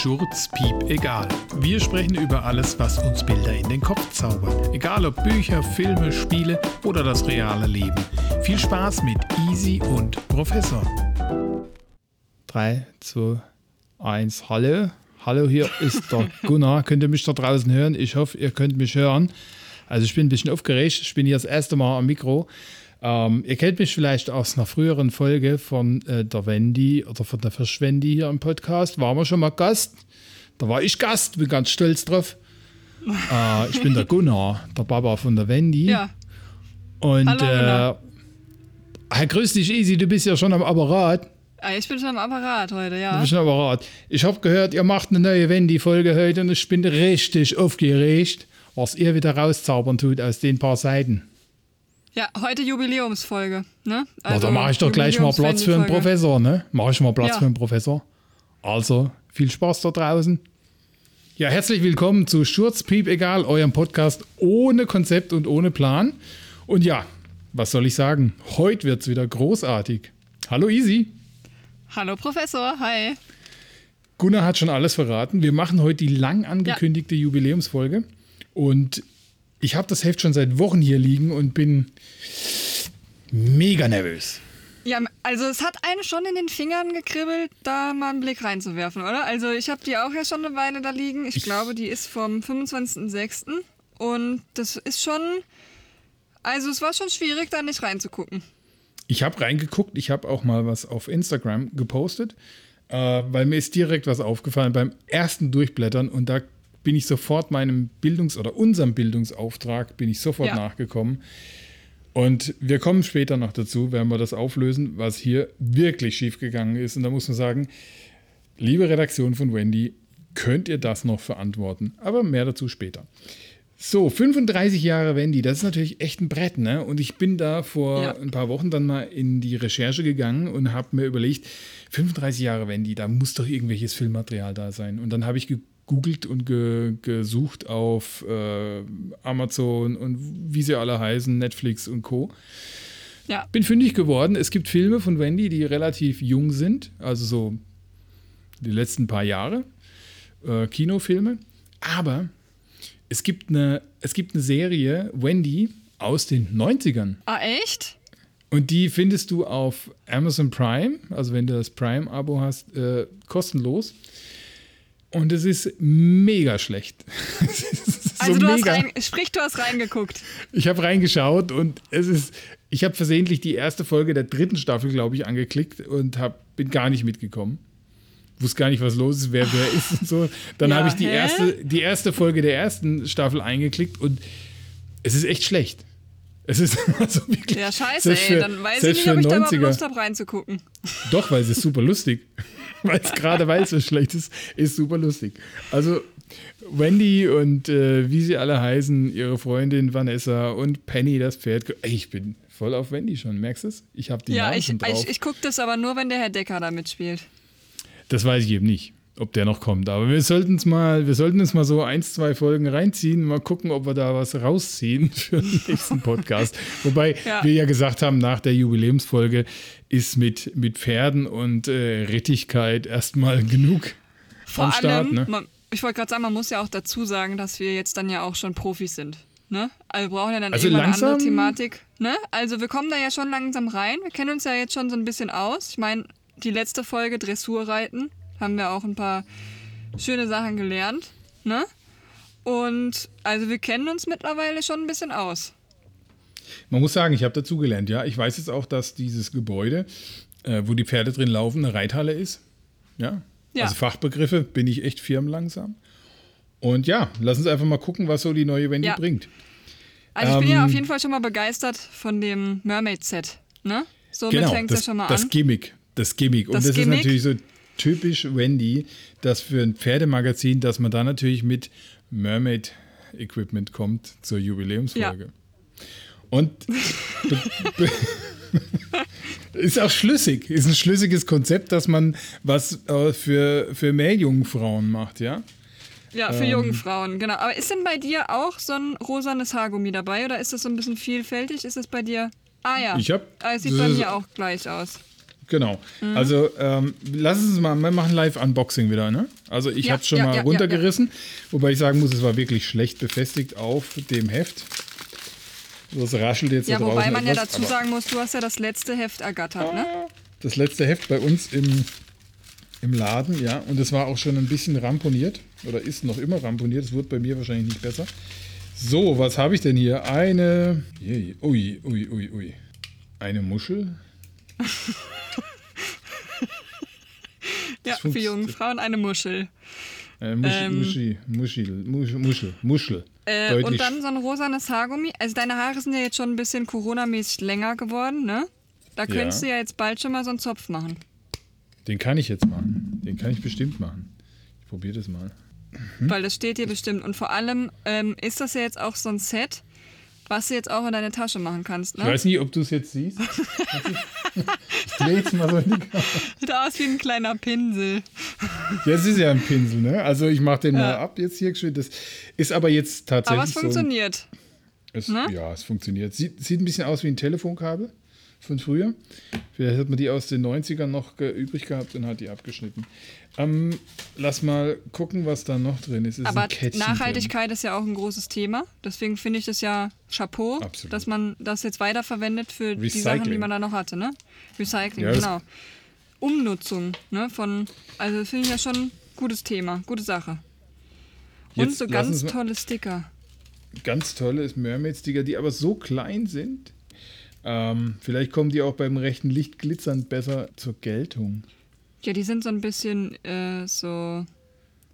Schurz, Piep, egal. Wir sprechen über alles, was uns Bilder in den Kopf zaubert. Egal ob Bücher, Filme, Spiele oder das reale Leben. Viel Spaß mit Easy und Professor. 3, 2, 1, hallo. Hallo, hier ist der Gunnar. könnt ihr mich da draußen hören? Ich hoffe, ihr könnt mich hören. Also ich bin ein bisschen aufgeregt. Ich bin hier das erste Mal am Mikro. Ähm, ihr kennt mich vielleicht aus einer früheren Folge von äh, der Wendy oder von der Verschwendi hier im Podcast. Waren wir schon mal Gast? Da war ich Gast, bin ganz stolz drauf. äh, ich bin der Gunnar, der Baba von der Wendy. Ja. Und Hallo, äh, grüß dich, Easy, du bist ja schon am Apparat. Ah, ich bin schon am Apparat heute, ja. Du bist schon am Apparat. Ich habe gehört, ihr macht eine neue Wendy-Folge heute und ich bin richtig aufgeregt, was ihr wieder rauszaubern tut aus den paar Seiten. Ja, heute Jubiläumsfolge, ne? Na, da mache ich doch gleich mal Platz für einen. Professor, ne? Mache ich mal Platz Ja. für einen Professor. Also, viel Spaß da draußen. Ja, herzlich willkommen zu Schurz, Piep, egal, eurem Podcast ohne Konzept und ohne Plan. Und ja, was soll ich sagen? Heute wird's wieder großartig. Hallo Easy. Hallo Professor, hi. Gunnar hat schon alles verraten. Wir machen heute die lang angekündigte Jubiläumsfolge. Und ich habe das Heft schon seit Wochen hier liegen und bin mega nervös. Ja, also es hat einen schon in den Fingern gekribbelt, da mal einen Blick reinzuwerfen, oder? Also ich habe die auch ja schon eine Weile da liegen. Ich, Ich- glaube, die ist vom 25.06. Und das ist schon, also es war schon schwierig, da nicht reinzugucken. Ich habe reingeguckt, ich habe auch mal was auf Instagram gepostet, äh, weil mir ist direkt was aufgefallen beim ersten Durchblättern und da bin ich sofort meinem Bildungs- oder unserem Bildungsauftrag bin ich sofort Ja. nachgekommen. Und wir kommen später noch dazu, werden wir das auflösen, was hier wirklich schiefgegangen ist. Und da muss man sagen, liebe Redaktion von Wendy, könnt ihr das noch verantworten? Aber mehr dazu später. So, 35 Jahre Wendy, das ist natürlich echt ein Brett, ne? Und ich bin da vor Ja. ein paar Wochen dann mal in die Recherche gegangen und habe mir überlegt, 35 Jahre Wendy, da muss doch irgendwelches Filmmaterial da sein. Und dann habe ich gegoogelt und ge gesucht auf äh, Amazon und wie sie alle heißen, Netflix und Co. Ja, Bin fündig geworden. Es gibt Filme von Wendy, die relativ jung sind, also so die letzten paar Jahre, äh, Kinofilme. Aber es gibt, eine, es gibt eine Serie, Wendy, aus den 90ern. ah echt? Und die findest du auf Amazon Prime, also wenn du das Prime-Abo hast, äh, kostenlos. Und es ist mega schlecht. Ist Also so du hast mega. rein, sprich, du hast reingeguckt. Ich habe reingeschaut und es ist, ich habe versehentlich die erste Folge der dritten Staffel, glaube ich, angeklickt und hab, bin gar nicht mitgekommen. Wusste gar nicht, was los ist, wer wer ist und so. Dann Ja, habe ich die hä? erste, die erste Folge der ersten Staffel eingeklickt und es ist echt schlecht. Es ist also wirklich. Ja, scheiße, selbst ey. für- Dann weiß ich nicht, für ob ich da überhaupt 90er. Lust habe reinzugucken. Doch, weil es ist super lustig. weil es gerade, weil es so schlecht ist, ist super lustig. Also Wendy und äh, wie sie alle heißen, ihre Freundin Vanessa und Penny, das Pferd. Ich bin voll auf Wendy schon, merkst du es? Ich habe die Ja, Namen ich, schon drauf. ich, ich gucke das aber nur, wenn der Herr Decker da mitspielt. das weiß ich eben nicht, ob der noch kommt. Aber wir sollten es mal, wir sollten uns mal so eins, zwei Folgen reinziehen, mal gucken, ob wir da was rausziehen für den nächsten Podcast. Wobei Ja. wir ja gesagt haben, nach der Jubiläumsfolge ist mit, mit Pferden und äh, Rittigkeit erstmal genug Vor am Start. allem, Ne? man, ich wollte gerade sagen, man muss ja auch dazu sagen, dass wir jetzt dann ja auch schon Profis sind. Ne? Also wir brauchen ja dann Also irgendwann eine andere langsam- Thematik. Ne? Also wir kommen da ja schon langsam rein. Wir kennen uns ja jetzt schon so ein bisschen aus. Ich meine, die letzte Folge Dressurreiten haben wir auch ein paar schöne Sachen gelernt. Ne? Und also wir kennen uns mittlerweile schon ein bisschen aus. Man muss sagen, ich habe dazugelernt, ja. Ich weiß jetzt auch, dass dieses Gebäude, äh, wo die Pferde drin laufen, eine Reithalle ist. Ja. Ja. Also Fachbegriffe bin ich echt firmenlangsam. Und ja, lass uns einfach mal gucken, was so die neue Wendy Ja. bringt. Also ich bin ja Ähm, auf jeden Fall schon mal begeistert von dem Mermaid-Set. Ne? Somit genau, fängt es das, ja schon mal das an. Gimmick. Das Gimmick. Und Das das, Gimmick. ist natürlich so typisch Wendy, dass für ein Pferdemagazin, dass man da natürlich mit Mermaid-Equipment kommt zur Jubiläumsfolge. Und be- be- ist auch schlüssig. Ist ein schlüssiges Konzept, dass man was äh, für, für Meerjungfrauen macht, ja? Ja, für Ähm, junge Frauen, genau. Aber ist denn bei dir auch so ein rosanes Haargummi dabei oder ist das so ein bisschen vielfältig? Ist es bei dir? Ah ja. Ich hab- Ah, es sieht bei mir auch gleich aus. Genau. Also ähm, lass uns mal, wir machen Live-Unboxing wieder, ne? Also ich Ja, habe es schon ja, mal ja, ja, runtergerissen, wobei ich sagen muss, es war wirklich schlecht befestigt auf dem Heft. Das raschelt jetzt Ja, da wobei man ja etwas, dazu aber sagen muss, du hast ja das letzte Heft ergattert, ne? Das letzte Heft bei uns im, im Laden, ja, und es war auch schon ein bisschen ramponiert oder ist noch immer ramponiert. Es wird bei mir wahrscheinlich nicht besser. So, was habe ich denn hier? Eine. Ui, ui, ui, ui. Eine Muschel. Ja, für junge Frauen eine Muschel. Äh, Musch, Ähm. Muschi, Muschel, Muschel, Muschel, Muschel. Äh, und dann so ein rosanes Haargummi. Also deine Haare sind ja jetzt schon ein bisschen Corona-mäßig länger geworden, ne? Da Ja. könntest du ja jetzt bald schon mal so einen Zopf machen. Den kann ich jetzt machen. Den kann ich bestimmt machen. Ich probiere das mal. Hm? Weil das steht hier bestimmt. Und vor allem ähm, ist das ja jetzt auch so ein Set, was du jetzt auch in deine Tasche machen kannst, Ich ne? weiß nicht, ob du es jetzt siehst. ich drehe jetzt mal so in die Kamera. Sieht aus wie ein kleiner Pinsel. Ja, es ist ja ein Pinsel, ne? Also ich mache den mal Ja. ab jetzt hier. Das ist aber jetzt tatsächlich Aber es so. ein- funktioniert. Es, Ne? Ja, es funktioniert. Sieht, sieht ein bisschen aus wie ein Telefonkabel von früher. Vielleicht hat man die aus den 90ern noch ge- übrig gehabt und hat die abgeschnitten. Ähm, lass mal gucken, was da noch drin ist. Ist Aber Nachhaltigkeit ist ja auch ein großes Thema. Deswegen finde ich das ja Chapeau, Absolut. dass man das jetzt weiterverwendet für die Sachen, die Recycling. man da noch hatte. Ne? Recycling, Ja, genau. Umnutzung ne, von, also finde ich ja schon ein gutes Thema, gute Sache. Und Jetzt so ganz tolle Sticker. drin. Ganz tolle ist Mermaid-Sticker, die aber so klein sind. Ähm, vielleicht kommen die auch beim rechten Licht glitzernd besser zur Geltung. Ja, die sind so ein bisschen äh, so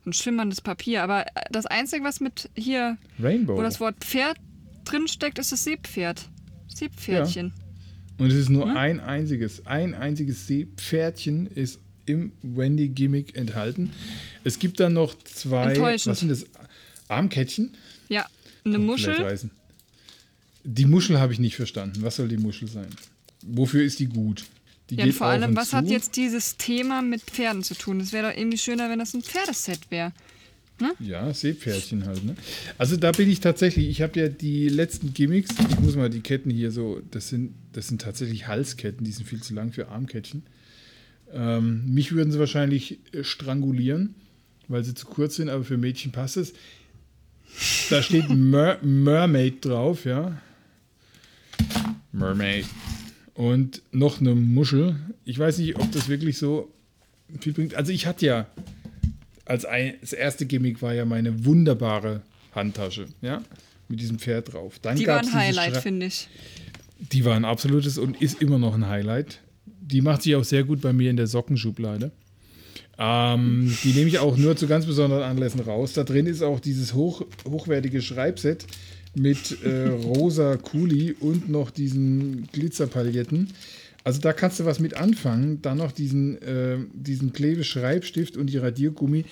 ein schimmerndes Papier. Aber äh, das Einzige, was mit hier, Rainbow. wo das Wort Pferd drin steckt, ist das Seepferd. Seepferdchen. Und es ist nur Hm? ein einziges, ein einziges Seepferdchen ist im Wendy-Gimmick enthalten. Es gibt dann noch zwei, was sind das? Armkettchen? Ja, eine Muschel. Die Muschel habe ich nicht verstanden. Was soll die Muschel sein? Wofür ist die gut? Die Ja, geht vor allem, was zu. hat jetzt dieses Thema mit Pferden zu tun? Es wäre doch irgendwie schöner, wenn das ein Pferdeset wäre. Ja, Seepferdchen halt. Ne? Also da bin ich tatsächlich, ich habe ja die letzten Gimmicks, ich muss mal die Ketten hier so, das sind, das sind tatsächlich Halsketten, die sind viel zu lang für Armkettchen. Ähm, mich würden sie wahrscheinlich äh, strangulieren, weil sie zu kurz sind, aber für Mädchen passt es. Da steht Mer Mermaid drauf, ja. Mermaid. Und noch eine Muschel. Ich weiß nicht, ob das wirklich so viel bringt. Also ich hatte ja als ein, das erste Gimmick war ja meine wunderbare Handtasche, ja, mit diesem Pferd drauf. Dann Die war ein Highlight, finde ich. Die war ein absolutes und ist immer noch ein Highlight. Die macht sich auch sehr gut bei mir in der Sockenschublade. Ähm, die nehme ich auch nur zu ganz besonderen Anlässen raus. Da drin ist auch dieses hoch, hochwertige Schreibset mit äh, rosa Kuli und noch diesen Glitzerpailletten. Also da kannst du was mit anfangen. Dann noch diesen, äh, diesen Klebeschreibstift und die Radiergummi,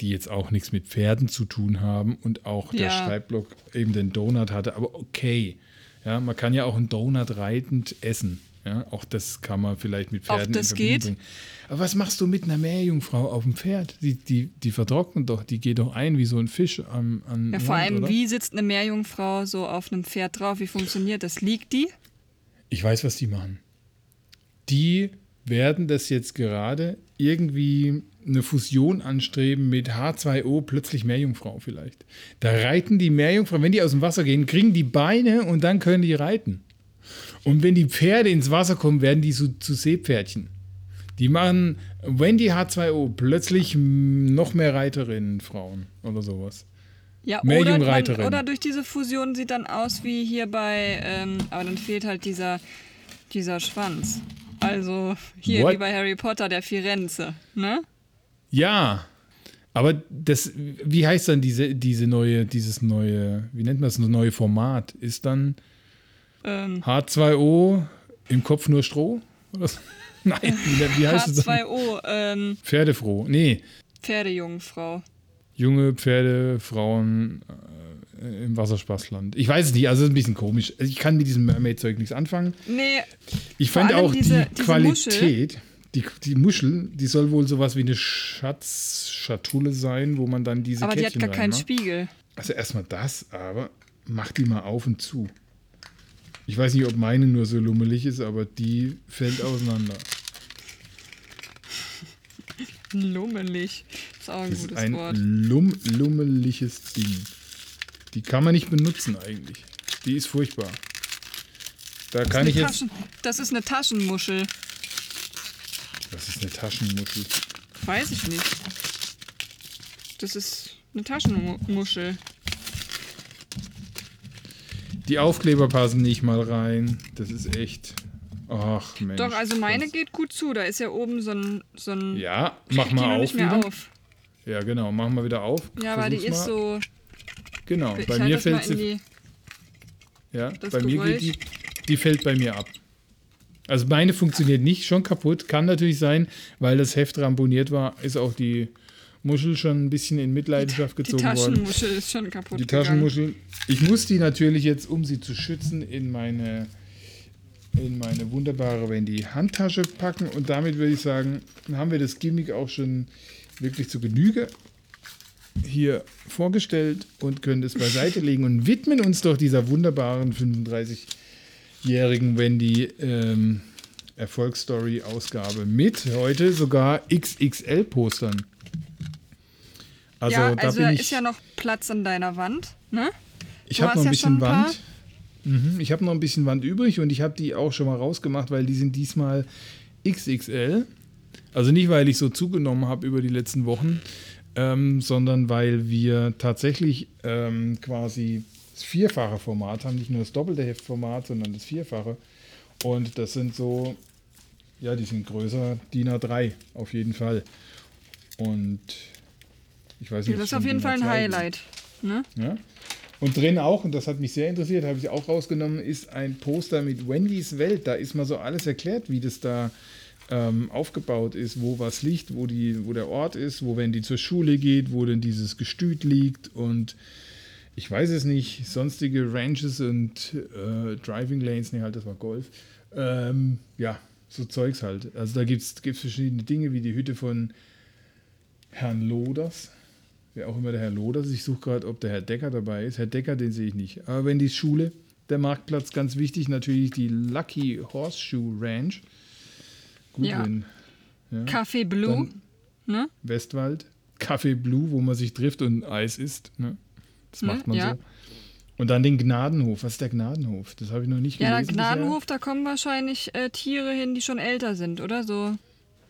die jetzt auch nichts mit Pferden zu tun haben und auch der Ja. Schreibblock eben den Donut hatte. Aber okay, ja, man kann ja auch einen Donut reitend essen. Ja, auch das kann man vielleicht mit Auch Pferden das in Verbindung geht. bringen. Aber was machst du mit einer Meerjungfrau auf dem Pferd? Die, die, die vertrocknet doch, die geht doch ein wie so ein Fisch am, am Ja, vor Land, allem, oder? wie sitzt eine Meerjungfrau so auf einem Pferd drauf? Wie funktioniert das? Liegt die? Ich weiß, was die machen. Die werden das jetzt gerade irgendwie eine Fusion anstreben mit H2O, plötzlich Meerjungfrau vielleicht. Da reiten die Meerjungfrau, wenn die aus dem Wasser gehen, kriegen die Beine und dann können die reiten. Und wenn die Pferde ins Wasser kommen, werden die so zu Seepferdchen. Die machen, wenn die H2O, plötzlich noch mehr Reiterinnen, Frauen oder sowas. Ja, Mehr oder, man, Jungreiterin. oder durch diese Fusion sieht dann aus wie hier bei, ähm, aber dann fehlt halt dieser, dieser Schwanz. Also hier What? wie bei Harry Potter, der Firenze, ne? Ja, aber das, wie heißt dann diese, diese neue, dieses neue, wie nennt man das neue Format? Ist dann Ähm, H2O im Kopf nur Stroh? Nein, wie, heißt es dann? H2O, ähm, Pferdefroh. Nee, Pferdejungfrau. junge Pferde, Frauen äh, im Wasserspaßland. Ich weiß es nicht, also es ist ein bisschen komisch. Also Ich kann mit diesem Mermaid-Zeug nichts anfangen. Nee, Ich fand auch diese- die diese Qualität, die, die Muschel, die soll wohl sowas wie eine Schatzschatulle sein, wo man dann diese aber die hat gar keinen. Spiegel. Also erstmal das, aber mach die mal auf und zu. Ich weiß nicht, ob meine nur so lummelig ist, aber die fällt auseinander. Lummelig. Ist auch ein Das ist gutes ein Wort. lum lummeliges Ding. Die kann man nicht benutzen eigentlich. Die ist furchtbar. Da kann Eine ich jetzt. Taschen, das ist eine Taschenmuschel. Was ist eine Taschenmuschel? Weiß ich nicht. Das ist eine Taschenmuschel. Die Aufkleber passen nicht mal rein. Das ist echt. Ach Mensch. Doch, also meine das- geht gut zu. Da ist ja oben so ein. So ein Ja, mach mal auf auf. Ja, genau. Mach mal wieder auf. Ja, aber die Versuch's ist mal. so. Genau. Ich Bei mir mal fällt sie. die. Ja, bei mir Geräusch. geht die. Die fällt bei mir ab. Also meine funktioniert nicht, schon kaputt. Kann natürlich sein, weil das Heft ramponiert war, ist auch die Muschel schon ein bisschen in Mitleidenschaft Die gezogen worden. Taschenmuschel ist schon kaputt. Die gegangen. Taschenmuschel. Ich muss die natürlich jetzt, um sie zu schützen, in meine, in meine wunderbare Wendy Handtasche packen. Und damit würde ich sagen, haben wir das Gimmick auch schon wirklich zu Genüge hier vorgestellt und können es beiseite legen und widmen uns doch dieser wunderbaren 35-jährigen Wendy ähm, Erfolgsstory-Ausgabe mit heute sogar XXL-Postern. Also, ja, da also da ich. ist ja noch Platz an deiner Wand, ne? Ich habe noch ein ja bisschen ein paar. Wand. Mhm, ich habe noch ein bisschen Wand übrig und ich habe die auch schon mal rausgemacht, weil die sind diesmal XXL. Also nicht, weil ich so zugenommen habe über die letzten Wochen, ähm, sondern weil wir tatsächlich ähm, quasi das vierfache Format haben, nicht nur das doppelte Heftformat, sondern das vierfache. Und das sind so, ja, die sind größer DIN A3 auf jeden Fall. Und ich weiß nicht, Das ist auf jeden Fall ein A2 sind. Highlight. Ne? Ja. Und drin auch, und das hat mich sehr interessiert, habe ich auch rausgenommen, ist ein Poster mit Wendys Welt. Da ist mal so alles erklärt, wie das da ähm, aufgebaut ist, wo was liegt, wo, die, wo der Ort ist, wo Wendy zur Schule geht, wo denn dieses Gestüt liegt und ich weiß es nicht, sonstige Ranges und äh, Driving Lanes, nee, halt, das war Golf. Ähm, ja, so Zeugs halt. Also da gibt es verschiedene Dinge, wie die Hütte von Herrn Loders. Wer auch immer der Herr Loders ist. Ich suche gerade, ob der Herr Decker dabei ist. Herr Decker, den sehe ich nicht. Aber wenn die Schule, der Marktplatz, ganz wichtig, natürlich die Lucky Horseshoe Ranch. Gut, Ja. wenn Café Blue. Ne? Westwald, Café Blue, wo man sich trifft und Eis isst. Ne? Das Ne, macht man ja. so. Und dann den Gnadenhof. Was ist der Gnadenhof? Das habe ich noch nicht Ja, der gelesen. bisher. Gnadenhof, da kommen wahrscheinlich äh, Tiere hin, die schon älter sind, oder? So Hm,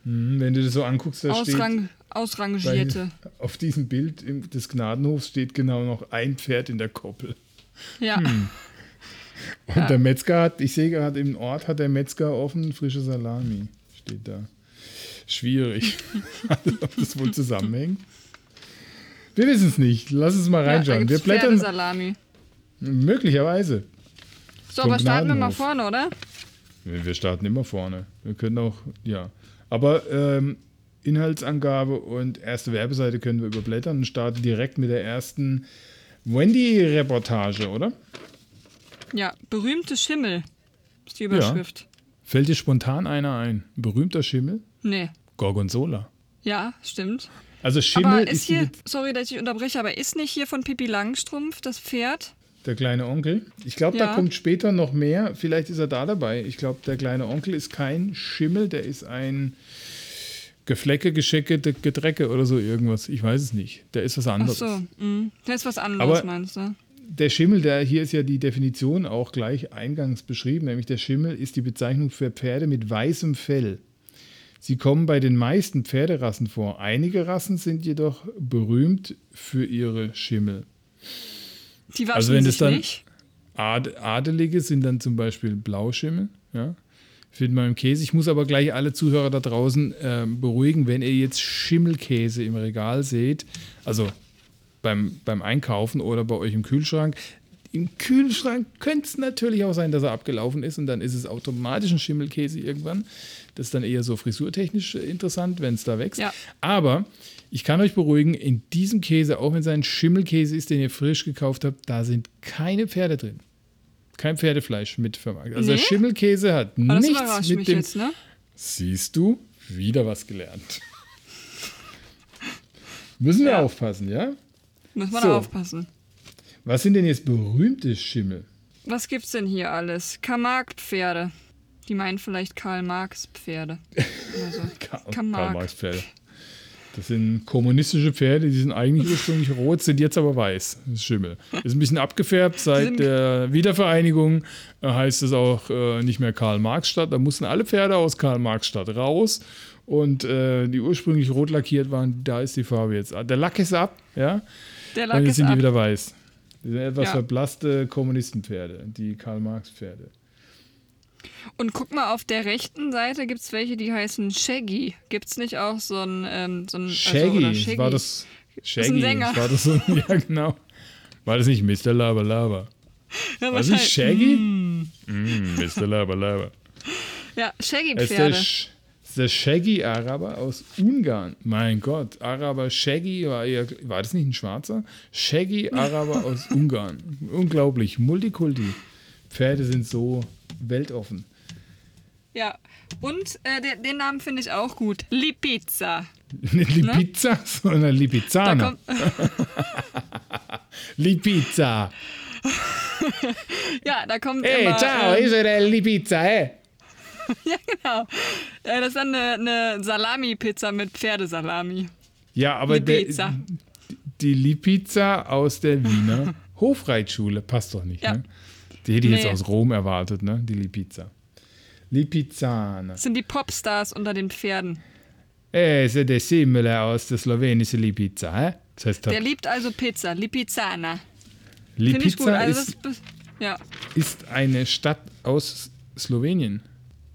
wenn du das so anguckst, da steht Ausrang, ausrangierte. bei, auf diesem Bild des Gnadenhofs steht genau noch ein Pferd in der Koppel. Ja. Hm. Und der Metzger hat, ich sehe gerade im Ort hat der Metzger offen frische Salami. Steht da. Schwierig. also, ob das wohl zusammenhängt? Wir wissen es nicht. Lass uns mal ja reinschauen. gibt's wir blättern. Pferdesalami. Möglicherweise. So, Vom aber starten wir mal vorne, oder? Wir starten immer vorne. Wir können auch, ja. Aber ähm, Inhaltsangabe und erste Werbeseite können wir überblättern und starten direkt mit der ersten Wendy-Reportage, oder? Ja, berühmte Schimmel ist die Überschrift. Fällt dir spontan einer ein? Berühmter Schimmel? Nee. Gorgonzola. Ja, stimmt. Also Schimmel aber ist, ist hier, sorry, dass ich unterbreche, aber ist nicht hier von Pippi Langstrumpf das Pferd? Der kleine Onkel. Ich glaube, da Ja. kommt später noch mehr. Vielleicht ist er da dabei. Ich glaube, der kleine Onkel ist kein Schimmel, der ist ein Geflecke, Geschecke, Gedrecke oder so irgendwas. Ich weiß es nicht. Der ist was Ach anderes. so, mh. das ist was anderes, Aber- meinst du? Der Schimmel, der hier ist ja die Definition auch gleich eingangs beschrieben, nämlich der Schimmel ist die Bezeichnung für Pferde mit weißem Fell. Sie kommen bei den meisten Pferderassen vor. Einige Rassen sind jedoch berühmt für ihre Schimmel. Die waschen Also wenn sich es dann- nicht. Ad Adelige sind dann zum Beispiel Blauschimmel, ja. Findet man im Käse. Ich muss aber gleich alle Zuhörer da draußen äh, beruhigen, wenn ihr jetzt Schimmelkäse im Regal seht, also beim, beim Einkaufen oder bei euch im Kühlschrank. Im Kühlschrank könnte es natürlich auch sein, dass er abgelaufen ist und dann ist es automatisch ein Schimmelkäse irgendwann. Das ist dann eher so frisurtechnisch äh, interessant, wenn es da wächst. Ja. Aber ich kann euch beruhigen, in diesem Käse, auch wenn es ein Schimmelkäse ist, den ihr frisch gekauft habt, da sind keine Pferde drin. Kein Pferdefleisch mit vermarktet. Also der Nee? Schimmelkäse hat Aber nichts mit mich dem. jetzt, ne? Siehst du, wieder was gelernt. Müssen wir Ja. aufpassen, ja? Muss man So. aufpassen. Was sind denn jetzt berühmte Schimmel? Was gibt's denn hier alles? Karl-Marx-Pferde. Die meinen vielleicht Karl-Marx-Pferde. Oder so. Das sind kommunistische Pferde, die sind eigentlich ursprünglich rot, sind jetzt aber weiß. Das ist Schimmel. Ist ein bisschen abgefärbt. Seit der Wiedervereinigung äh, heißt es auch äh, nicht mehr Karl-Marx-Stadt. Da mussten alle Pferde aus Karl-Marx-Stadt raus. Und äh, die ursprünglich rot lackiert waren, da ist die Farbe jetzt. Der Lack ist ab, ja. Der Lack Und jetzt ist sind die ab. wieder weiß. Die sind etwas Ja. verblasste Kommunistenpferde, die Karl-Marx-Pferde. Und guck mal, auf der rechten Seite gibt es welche, die heißen Shaggy. Gibt es nicht auch so ein. Ähm, so ein Shaggy, also, oder war das. ist Shaggy, ein Sänger. war das so, ja genau. War das nicht Mr. Lava Lava? Ja, War das nicht Shaggy? Mm, Mr. Lava Lava. Ja, ist Shaggy-Pferde. Sch- ist der Shaggy-Araber aus Ungarn. Mein Gott, Araber Shaggy, war, eher, war das nicht ein Schwarzer? Shaggy-Araber aus Ungarn. Unglaublich, Multikulti. Pferde sind so weltoffen. Ja. Und äh, den, den Namen finde ich auch gut. Lipizza. Nicht Lipizza, sondern Da Lipizzaner. kommt, Lipizza. ja, da kommt Hey, immer. ciao, ähm, ist der Lipizza, hey? ja, genau. Das ist dann eine, eine Salami-Pizza mit Pferdesalami. Ja, aber der, Lipizza. die Lipizza aus der Wiener Hofreitschule passt doch nicht, Ja. ne? Die hätte ich jetzt Nee. aus Rom erwartet, ne? Die Lipizza. Lipizzana. Das sind die Popstars unter den Pferden. Eh, se der Simile aus der slowenischen Lipizza, hä? Das heißt, Der liebt also Pizza. Gut. Lipica Also ist, ist, ja. ist eine Stadt aus Slowenien.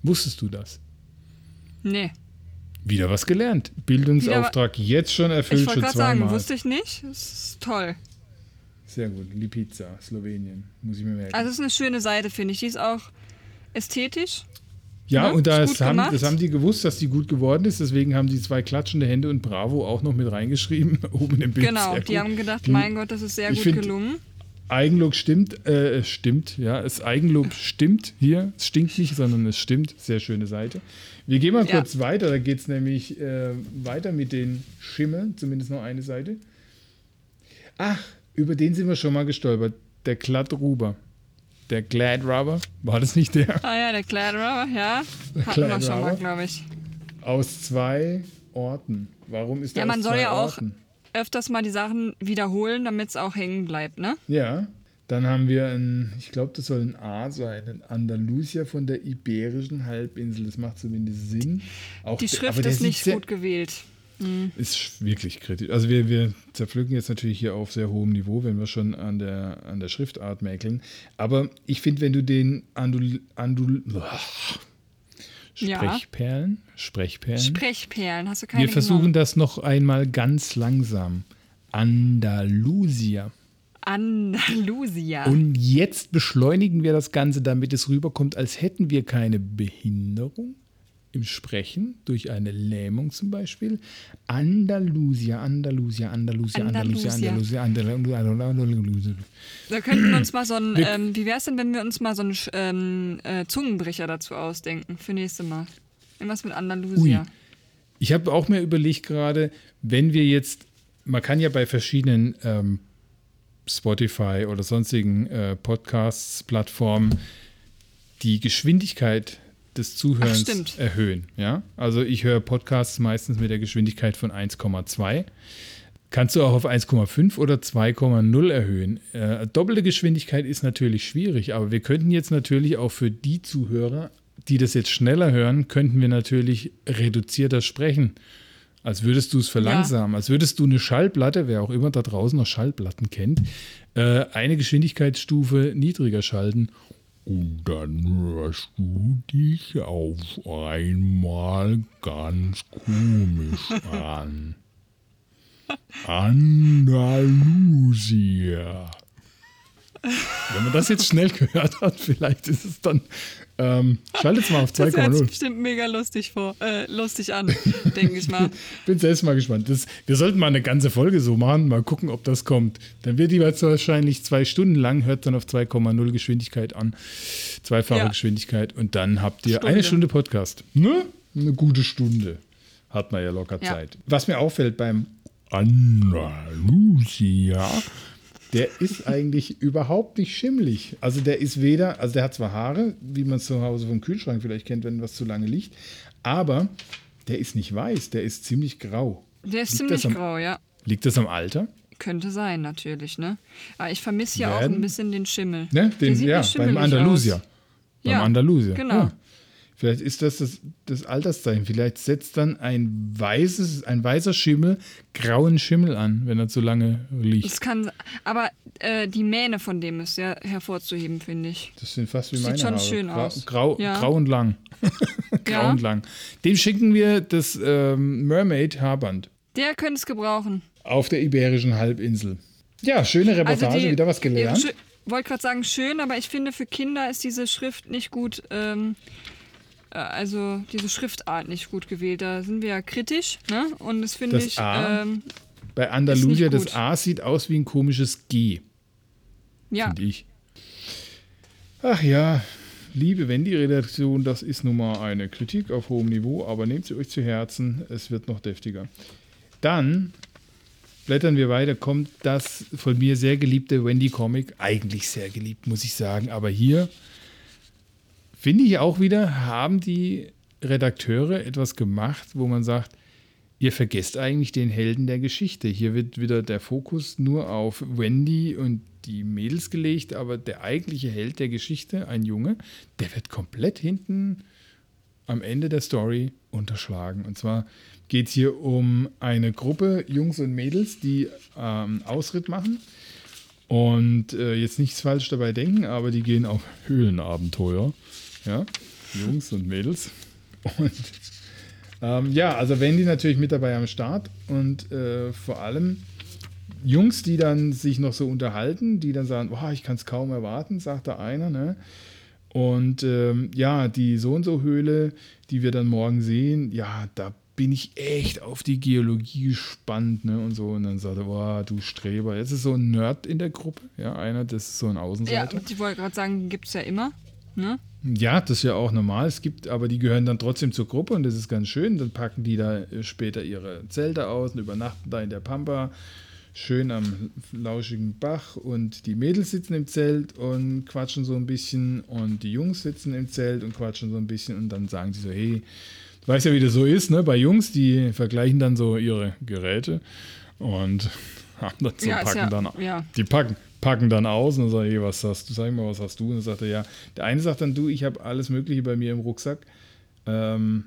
Wusstest du das? Nee. Wieder was gelernt. Bildungsauftrag jetzt schon erfüllt, Ich wollte schon gerade sagen, wusste ich nicht. Das ist toll. Sehr gut. Lipizza, Slowenien. Muss ich mir merken. Also es ist eine schöne Seite, finde ich. Die ist auch ästhetisch. Ja, Ne? und das haben, gemacht. das haben die gewusst, dass die gut geworden ist. Deswegen haben die zwei klatschende Hände und Bravo auch noch mit reingeschrieben. Oben im Bild. Genau, Sehr die gut. haben gedacht, mein Gott, das ist sehr ich gut find- gelungen. Eigenlob stimmt, äh, es stimmt, ja. Das Eigenlob stimmt hier. Es stinkt nicht, sondern es stimmt. Sehr schöne Seite. Wir gehen mal Ja. kurz weiter. Da geht es nämlich äh, weiter mit den Schimmeln. Zumindest noch eine Seite. Ach, über den sind wir schon mal gestolpert. Der Glattruber. Der Glad Rubber. War das nicht der? Ah ja, der Kleiderer, ja. Hatten wir Kleiderer. schon mal, glaube ich. Aus zwei Orten. Warum ist der Ja, man aus soll zwei ja auch Orten? öfters mal die Sachen wiederholen, damit es auch hängen bleibt, ne? Ja, dann haben wir ein, ich glaube, das soll ein A sein, ein Andalusia von der Iberischen Halbinsel. Das macht zumindest Sinn. Auch Die der- Schrift der ist nicht gut gewählt. Ist sch- wirklich kritisch. Also wir, wir zerpflücken jetzt natürlich hier auf sehr hohem Niveau, wenn wir schon an der, an der Schriftart mäkeln. Aber ich finde, wenn du den Andul, Andul. Sprechperlen, Sprechperlen, Sprechperlen, hast du keine wir versuchen genommen? das noch einmal ganz langsam. Andalusia. Andalusia. Und jetzt beschleunigen wir das Ganze, damit es rüberkommt, als hätten wir keine Behinderung im Sprechen, durch eine Lähmung zum Beispiel. Andalusia, Andalusia, Andalusia, Andalusia, Andalusia. Andalusia, Andalusia, Andalusia. Da könnten wir uns mal so Wir- ähm, wie wär's denn, wenn wir uns mal so einen ähm, äh, Zungenbrecher dazu ausdenken für nächste Mal? Irgendwas mit Andalusia. Ui. Ich habe auch mir überlegt gerade, wenn wir jetzt, man kann ja bei verschiedenen ähm, Spotify oder sonstigen äh, Podcasts, Plattformen die Geschwindigkeit des Zuhörens Ach, erhöhen. Ja? Also ich höre Podcasts meistens mit der Geschwindigkeit von 1,2. Kannst du auch auf 1,5 oder 2,0 erhöhen. Äh, doppelte Geschwindigkeit ist natürlich schwierig, aber wir könnten jetzt natürlich auch für die Zuhörer, die das jetzt schneller hören, könnten wir natürlich reduzierter sprechen. Als würdest du es verlangsamen, als würdest du eine Schallplatte, wer auch immer da draußen noch Schallplatten kennt, äh, eine Geschwindigkeitsstufe niedriger schalten. Und dann hörst du dich auf einmal ganz komisch an. Andalusia. Wenn man das jetzt schnell gehört hat, vielleicht ist es dann. Ähm, schaltet's mal auf Das hört sich 2,0. bestimmt mega lustig vor, äh, lustig an, denke ich mal. Bin selbst mal gespannt. Das, wir sollten mal eine ganze Folge so machen, mal gucken, ob das kommt. Dann wird die wahrscheinlich zwei Stunden lang, hört dann auf 2,0 Geschwindigkeit an, zweifache Ja. Geschwindigkeit und dann habt ihr Stunde. eine Stunde Podcast. Ne? Eine gute Stunde. Hat man ja locker Ja. Zeit. Was mir auffällt beim Andalusia, der ist eigentlich überhaupt nicht schimmelig. Also der ist weder, also der hat zwar Haare, wie man es zu Hause vom Kühlschrank vielleicht kennt, wenn was zu lange liegt, aber der ist nicht weiß, der ist ziemlich grau. Der ist Liegt ziemlich am- grau, ja. Liegt das am Alter? Könnte sein, natürlich, ne? Aber ich vermisse hier auch ein bisschen den Schimmel. Ne? Den, ja, beim Andalusier. aus. Beim Ja, Andalusier. genau. Ja. Vielleicht ist das, das das Alterszeichen. Vielleicht setzt dann ein weißes, ein weißer Schimmel grauen Schimmel an, wenn er zu lange liegt. Das kann, aber äh, die Mähne von dem ist sehr hervorzuheben, finde ich. Das sind fast wie Sieht meine schon Haare. schön grau, aus. Grau, Ja. grau und lang. grau Ja. und lang. Dem schicken wir das ähm, Mermaid Haarband Der könnte es gebrauchen. auf der Iberischen Halbinsel. Ja, schöne Reportage, wieder was gelernt. Ich wollte gerade sagen, schön, aber ich finde, für Kinder ist diese Schrift nicht gut, ähm, äh, also diese Schriftart nicht gut gewählt. Da sind wir ja kritisch, ne? Und das finde ich, A? ähm, Bei Andalusia, das. A sieht aus wie ein komisches G, ja, finde ich. Ach ja, liebe Wendy-Redaktion, das ist nun mal eine Kritik auf hohem Niveau, aber nehmt sie euch zu Herzen, es wird noch deftiger. Dann blättern wir weiter, kommt das von mir sehr geliebte Wendy-Comic, eigentlich sehr geliebt, muss ich sagen, aber hier finde ich auch wieder, haben die Redakteure etwas gemacht, wo man sagt, ihr vergesst eigentlich den Helden der Geschichte. Hier wird wieder der Fokus nur auf Wendy und die Mädels gelegt, aber der eigentliche Held der Geschichte, ein Junge, der wird komplett hinten am Ende der Story unterschlagen. Und zwar geht es hier um eine Gruppe Jungs und Mädels, die ähm, Ausritt machen. Und äh, jetzt nichts falsch dabei denken, aber die gehen auf Höhlenabenteuer. Ja, Jungs und Mädels. Und ähm, ja, also Wendy natürlich mit dabei am Start und äh, vor allem Jungs, die dann sich noch so unterhalten, die dann sagen, oh, ich kann es kaum erwarten, sagt da einer. Ne? Und ähm, ja, die so und so Höhle, die wir dann morgen sehen, ja, da bin ich echt auf die Geologie gespannt, ne? Und so. Und dann sagt er, boah, du Streber. Jetzt ist so ein Nerd in der Gruppe, ja, einer, das ist so ein ja, Außenseiter. ich wollte gerade sagen, gibt es ja immer, ne? Ja, das ist ja auch normal. Es gibt, aber die gehören dann trotzdem zur Gruppe und das ist ganz schön. Dann packen die da äh, später ihre Zelte aus und übernachten da in der Pampa, schön am lauschigen Bach und die Mädels sitzen im Zelt und quatschen so ein bisschen und die Jungs sitzen im Zelt und quatschen so ein bisschen und dann sagen sie so, hey, du weißt ja, wie das so ist, ne? Bei Jungs, die vergleichen dann so ihre Geräte und haben dann so Ja, packen ja- dann ja. die packen, packen dann aus und dann sage ich, was hast du, sag mal, was hast du? Und dann sagt er, ja, der eine sagt dann, du, ich habe alles Mögliche bei mir im Rucksack. Ähm,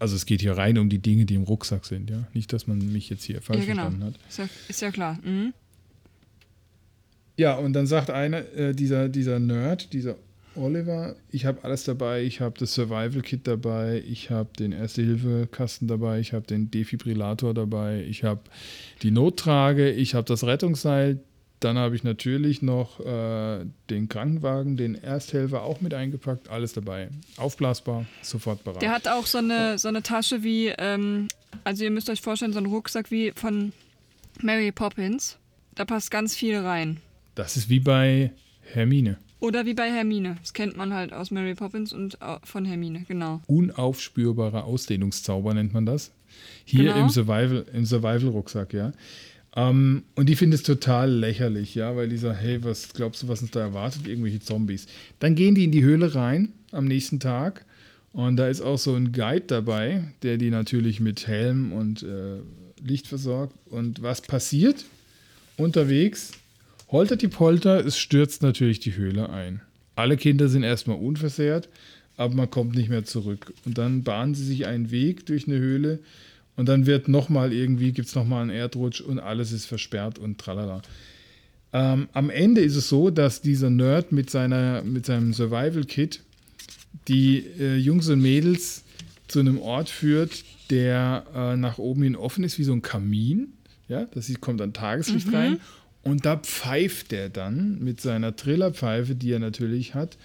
also es geht hier rein um die Dinge, die im Rucksack sind, ja. Nicht, dass man mich jetzt hier falsch ja, genau. verstanden hat. Ist ja, ist ja klar. Mhm. Ja, und dann sagt einer, äh, dieser, dieser Nerd, dieser Oliver, ich habe alles dabei, ich habe das Survival-Kit dabei, ich habe den Erste-Hilfe-Kasten dabei, ich habe den Defibrillator dabei, ich habe die Nottrage, ich habe das Rettungsseil, dann habe ich natürlich noch äh, den Krankenwagen, den Ersthelfer auch mit eingepackt, alles dabei. Aufblasbar, sofort bereit. Der hat auch so eine, so eine Tasche wie, ähm, also ihr müsst euch vorstellen, so einen Rucksack wie von Mary Poppins. Da passt ganz viel rein. Das ist wie bei Hermine. Oder wie bei Hermine. Das kennt man halt aus Mary Poppins und au- von Hermine, genau. unaufspürbarer Ausdehnungszauber nennt man das. Hier Genau. im Survival, im Survival-Rucksack, ja. Ähm, und die finden es total lächerlich, ja, weil die sagen, hey, was glaubst du, was uns da erwartet? Irgendwelche Zombies. Dann gehen die in die Höhle rein am nächsten Tag und da ist auch so ein Guide dabei, der die natürlich mit Helm und äh, Licht versorgt. Und was passiert? Unterwegs holtert die Polter, es stürzt natürlich die Höhle ein. Alle Kinder sind erstmal unversehrt, aber man kommt nicht mehr zurück. Und dann bahnen sie sich einen Weg durch eine Höhle und dann wird nochmal irgendwie, gibt es nochmal einen Erdrutsch und alles ist versperrt und tralala. Ähm, am Ende ist es so, dass dieser Nerd mit, seiner, mit seinem Survival-Kit die äh, Jungs und Mädels zu einem Ort führt, der äh, nach oben hin offen ist, wie so ein Kamin. Ja, das kommt dann Tageslicht rein. Und da pfeift er dann mit seiner Trillerpfeife, die er natürlich hat.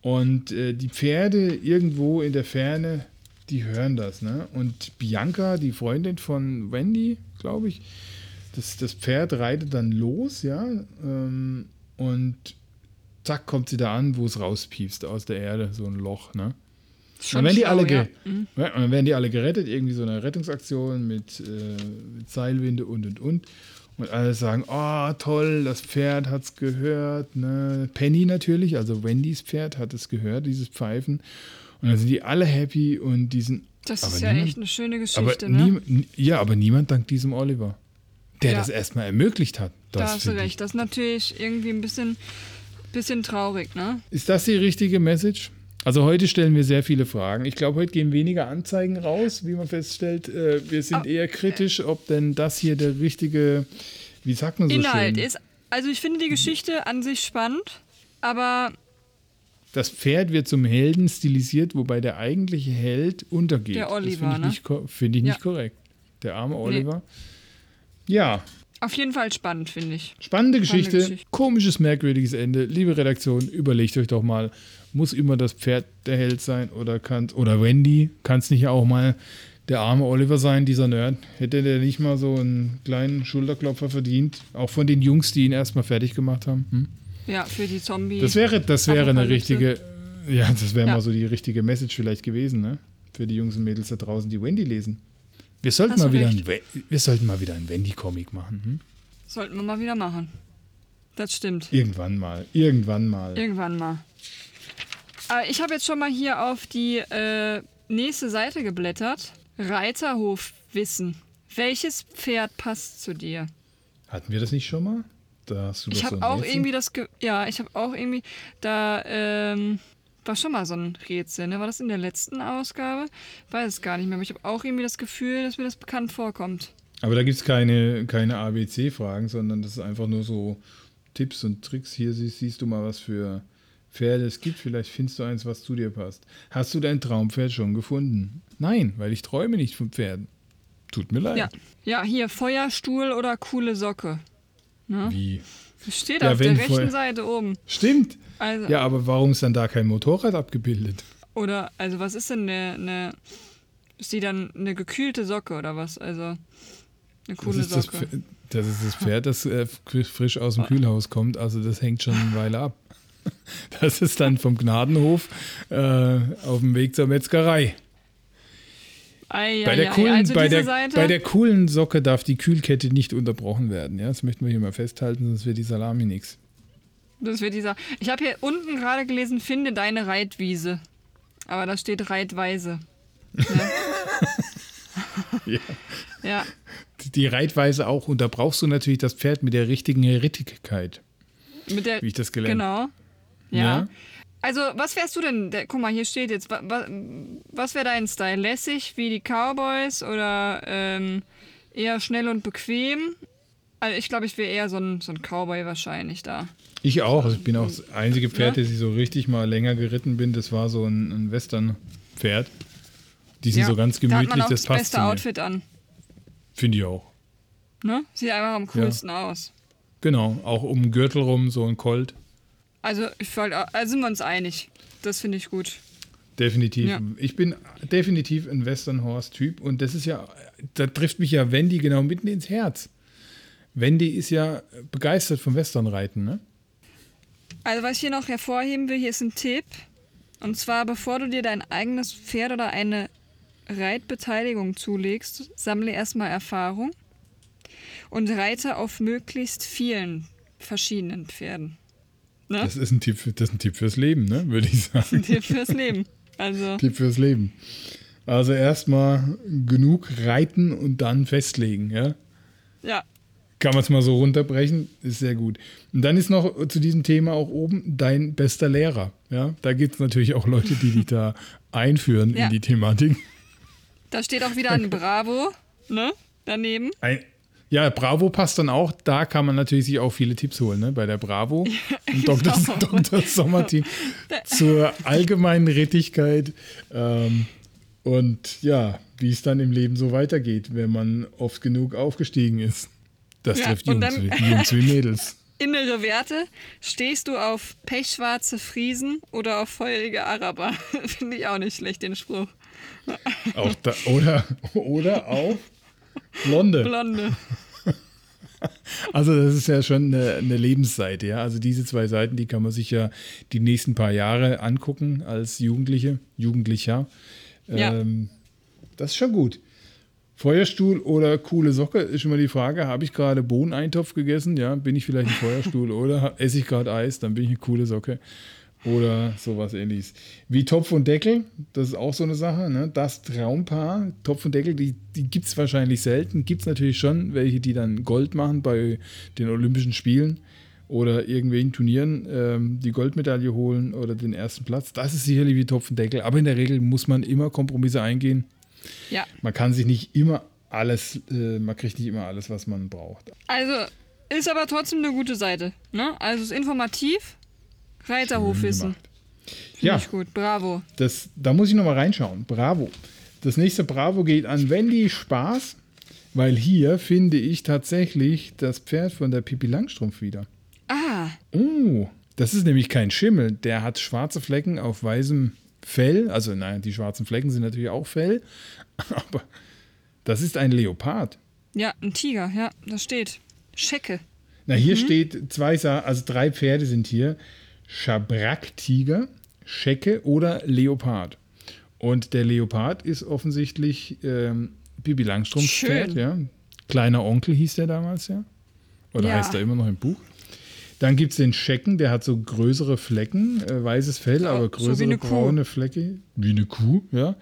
Und äh, die Pferde irgendwo in der Ferne, die hören das. Ne? Und Bianca, die Freundin von Wendy, glaube ich, das, das Pferd reitet dann los, ja. Ähm, und zack, kommt sie da an, wo es rauspiepst aus der Erde, so ein Loch, ne? Schon Und dann, werden die alle ja. ge ja, und dann werden die alle gerettet, irgendwie so eine Rettungsaktion mit, äh, mit Seilwinde und und und. Und alle sagen, oh toll, das Pferd hat es gehört. Ne? Penny natürlich, also Wendys Pferd hat es gehört, dieses Pfeifen. Und dann sind die alle happy und die sind Das Aber ist ja niemand- echt eine schöne Aber Geschichte, ne? niem- ja, aber niemand dank diesem Oliver, der Ja. das erstmal ermöglicht hat. Das Da hast du recht. Das ist natürlich irgendwie ein bisschen, bisschen traurig, ne? Ist das die richtige Message? Also heute stellen wir sehr viele Fragen. Ich glaube, heute gehen weniger Anzeigen raus, wie man feststellt. Äh, Wir sind Aber- eher kritisch, ob denn das hier der richtige, wie sagt man so Inhalt schön? ist, also ich finde die Geschichte an sich spannend, aber Das Pferd wird zum Helden stilisiert, wobei der eigentliche Held untergeht. Der das Oliver, finde ich, ne? nicht, finde ich Ja. nicht korrekt. Der arme Oliver. Ja, auf jeden Fall spannend, finde ich. Spannende Geschichte, Geschichte. komisches, merkwürdiges Ende. Liebe Redaktion, überlegt euch doch mal, muss immer das Pferd der Held sein oder kann oder Wendy, kann es nicht auch mal der arme Oliver sein, dieser Nerd? Hätte der nicht mal so einen kleinen Schulterklopfer verdient? Auch von den Jungs, die ihn erstmal fertig gemacht haben? Hm? Ja, für die Zombie. Das wäre, das wäre eine richtige, ja, das wäre Ja. mal so die richtige Message vielleicht gewesen, ne? Für die Jungs und Mädels da draußen, die Wendy lesen. Wir sollten, Hast mal wieder, ein, wir sollten mal wieder einen Wendy-Comic machen. Hm? Sollten wir mal wieder machen. Das stimmt. Irgendwann mal. Irgendwann mal. Irgendwann mal. Aber ich habe jetzt schon mal hier auf die äh, nächste Seite geblättert. Reiterhofwissen. Welches Pferd passt zu dir? Hatten wir das nicht schon mal? Da hast du Ich so habe ein auch Rätsel. irgendwie das, Ge ja, ich habe auch irgendwie, da ähm, war schon mal so ein Rätsel, ne? War das in der letzten Ausgabe? Weiß es gar nicht mehr, aber ich habe auch irgendwie das Gefühl, dass mir das bekannt vorkommt. Aber da gibt es keine, keine ABC-Fragen, sondern das ist einfach nur so Tipps und Tricks. Hier siehst, siehst du mal, was für Pferde es gibt. Vielleicht findest du eins, was zu dir passt. Hast du dein Traumpferd schon gefunden? Nein, weil ich träume nicht von Pferden. Tut mir leid. Ja, ja, hier Feuerstuhl oder coole Socke. Wie? Das steht Ja, auf der rechten Feuer- Seite oben. Stimmt. Also, Ja, aber warum ist dann da kein Motorrad abgebildet? Oder, also was ist denn eine, eine ist die dann eine gekühlte Socke oder was? Also eine Das coole ist das, Socke. Pferd- das ist das Pferd, das äh, frisch aus dem Kühlhaus kommt. Also das hängt schon eine Weile ab. Das ist dann vom Gnadenhof äh, auf dem Weg zur Metzgerei. Ei, Bei ei, der, coolen, also bei, der, Seite, bei der coolen Socke darf die Kühlkette nicht unterbrochen werden. Ja? Das möchten wir hier mal festhalten, sonst wird die Salami nichts. das wird dieser. Ich habe hier unten gerade gelesen, finde deine Reitwiese. Aber da steht Reitweise. Ja. Ja, Die Reitweise auch. Und da brauchst du natürlich das Pferd mit der richtigen Herittigkeit, mit der. wie ich das gelernt habe. Genau. Ja. Ja. Also, was wärst du denn? Der, guck mal, hier steht jetzt. Wa, wa, was wäre dein Style? Lässig wie die Cowboys oder ähm, eher schnell und bequem? Also, ich glaube, ich wäre eher so ein, so ein Cowboy wahrscheinlich da. Ich auch. Also ich bin auch das einzige Pferd, Ja? das ich so richtig mal länger geritten bin. Das war so ein, ein Western-Pferd. Die sind so ganz da hat man gemütlich, auch das das passt beste zu mir. Outfit an. Finde ich auch. Ne? Sieht einfach am coolsten aus. Genau, auch um den Gürtel rum, so ein Colt. Also, ich wollte, also sind wir uns einig. Das finde ich gut. Definitiv. Ja. Ich bin definitiv ein Western Horse-Typ und das ist ja, da trifft mich ja Wendy genau mitten ins Herz. Wendy ist ja begeistert vom Westernreiten, ne? Also, was ich hier noch hervorheben will, hier ist ein Tipp. Und zwar, bevor du dir dein eigenes Pferd oder eine Reitbeteiligung zulegst, sammle erstmal Erfahrung und reite auf möglichst vielen verschiedenen Pferden. Ne? Das ist ein Tipp, das ist ein Tipp fürs Leben, ne? Würde ich sagen. Tipp fürs Leben. Also, Tipp fürs Leben. Also erstmal genug reiten und dann festlegen, ja? ja. Kann man es mal so runterbrechen, ist sehr gut. Und dann ist noch zu diesem Thema auch oben dein bester Lehrer. Ja, da gibt es natürlich auch Leute, die dich da einführen Ja. in die Thematik. Da steht auch wieder ein Bravo, ne? Daneben. Ein, ja, Bravo passt dann auch. Da kann man natürlich sich auch viele Tipps holen, ne? Bei der Bravo. Und Dr. genau. Dr. Sommerteam zur allgemeinen Rettigkeit. Ähm, und ja, wie es dann im Leben so weitergeht, wenn man oft genug aufgestiegen ist. Das Ja, trifft Jungs, dann- wie, Jungs wie Mädels. Innere Werte. Stehst du auf pechschwarze Friesen oder auf feurige Araber? Finde ich auch nicht schlecht, den Spruch. Auch da, oder, oder auf Blonde. Blonde. Also das ist ja schon eine, eine Lebensseite, ja. Also diese zwei Seiten, die kann man sich ja die nächsten paar Jahre angucken als Jugendliche, Jugendlicher. Ja. Ähm, das ist schon gut. Feuerstuhl oder coole Socke ist schon mal die Frage. Habe ich gerade Bohneneintopf gegessen? Ja, bin ich vielleicht ein Feuerstuhl oder esse ich gerade Eis? Dann bin ich eine coole Socke. Oder sowas ähnliches. Wie Topf und Deckel, das ist auch so eine Sache. Ne? Das Traumpaar, Topf und Deckel, die, die gibt es wahrscheinlich selten. Gibt es natürlich schon welche, die dann Gold machen bei den Olympischen Spielen oder irgendwelchen Turnieren ähm, die Goldmedaille holen oder den ersten Platz. Das ist sicherlich wie Topf und Deckel. Aber in der Regel muss man immer Kompromisse eingehen. Ja. Man kann sich nicht immer alles, äh, man kriegt nicht immer alles, was man braucht. Also ist aber trotzdem eine gute Seite. Ne? Also ist informativ. Finde Ja. ich gut. Bravo. Das, da muss ich nochmal reinschauen. Bravo. Das nächste Bravo geht an Wendy Spaß, weil hier finde ich tatsächlich das Pferd von der Pippi Langstrumpf wieder. Ah, Oh, das ist nämlich kein Schimmel. Der hat schwarze Flecken auf weißem Fell. Also, nein, die schwarzen Flecken sind natürlich auch Fell. Aber das ist ein Leopard. ja, ein Tiger. Ja, da steht. Schecke. Na, hier steht zwei, also drei Pferde sind hier. Schabrack-Tiger, Schecke oder Leopard. Und der Leopard ist offensichtlich ähm, Bibi Langstrumpfs Schön. Pferd, ja. Kleiner Onkel hieß der damals, ja. Oder Ja. heißt er immer noch im Buch. Dann gibt es den Schecken, der hat so größere Flecken, äh, weißes Fell, So- aber so wie größere Kuh. braune Flecke. Wie eine Kuh, ja.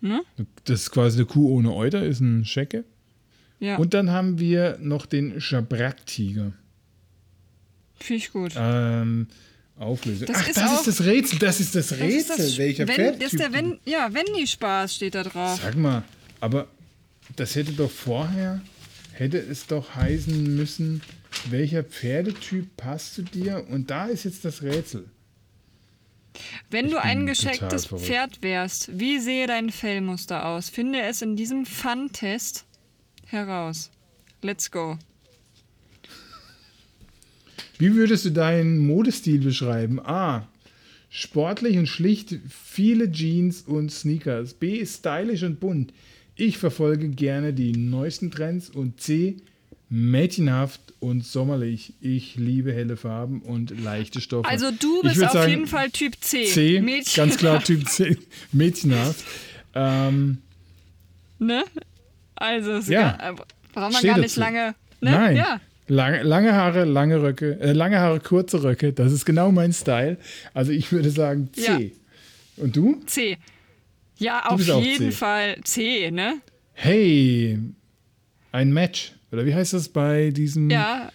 Ne? Das ist quasi eine Kuh ohne Euter, ist ein Schecke. Ja, Und dann haben wir noch den Schabrack-Tiger. finde ich gut. Ähm, Auflösung. Das Ach, ist das ist das Rätsel. Das ist das Das Rätsel. ist das, Welcher wenn, ist der du- wenn, ja, Wendy Spaß steht da drauf. Sag mal, aber das hätte doch vorher, hätte es doch heißen müssen, welcher Pferdetyp passt zu dir? Und da ist jetzt das Rätsel. Wenn du bin ein geschecktes. Pferd wärst, wie sehe dein Fellmuster aus? Finde es in diesem Fun-Test heraus. Let's go. Wie würdest du deinen Modestil beschreiben? A. Sportlich und schlicht, viele Jeans und Sneakers. B. Stylisch und bunt. Ich verfolge gerne die neuesten Trends. Und C. Mädchenhaft und sommerlich. Ich liebe helle Farben und leichte Stoffe. Also du bist auf sagen, jeden Fall Typ C. C, Mädchen, ganz klar Typ C, mädchenhaft. Ähm, Ne? Also, Ja. gar, braucht man Steh gar nicht dazu. lange. Ne? Nein, Ja. Lange, lange Haare, lange Röcke, äh, lange Haare, kurze Röcke, das ist genau mein Style. Also ich würde sagen C. Ja. Und du? C. Ja, auf bist auch jeden C. Fall C, ne? Hey, ein Match. Oder wie heißt das bei diesem? Ja,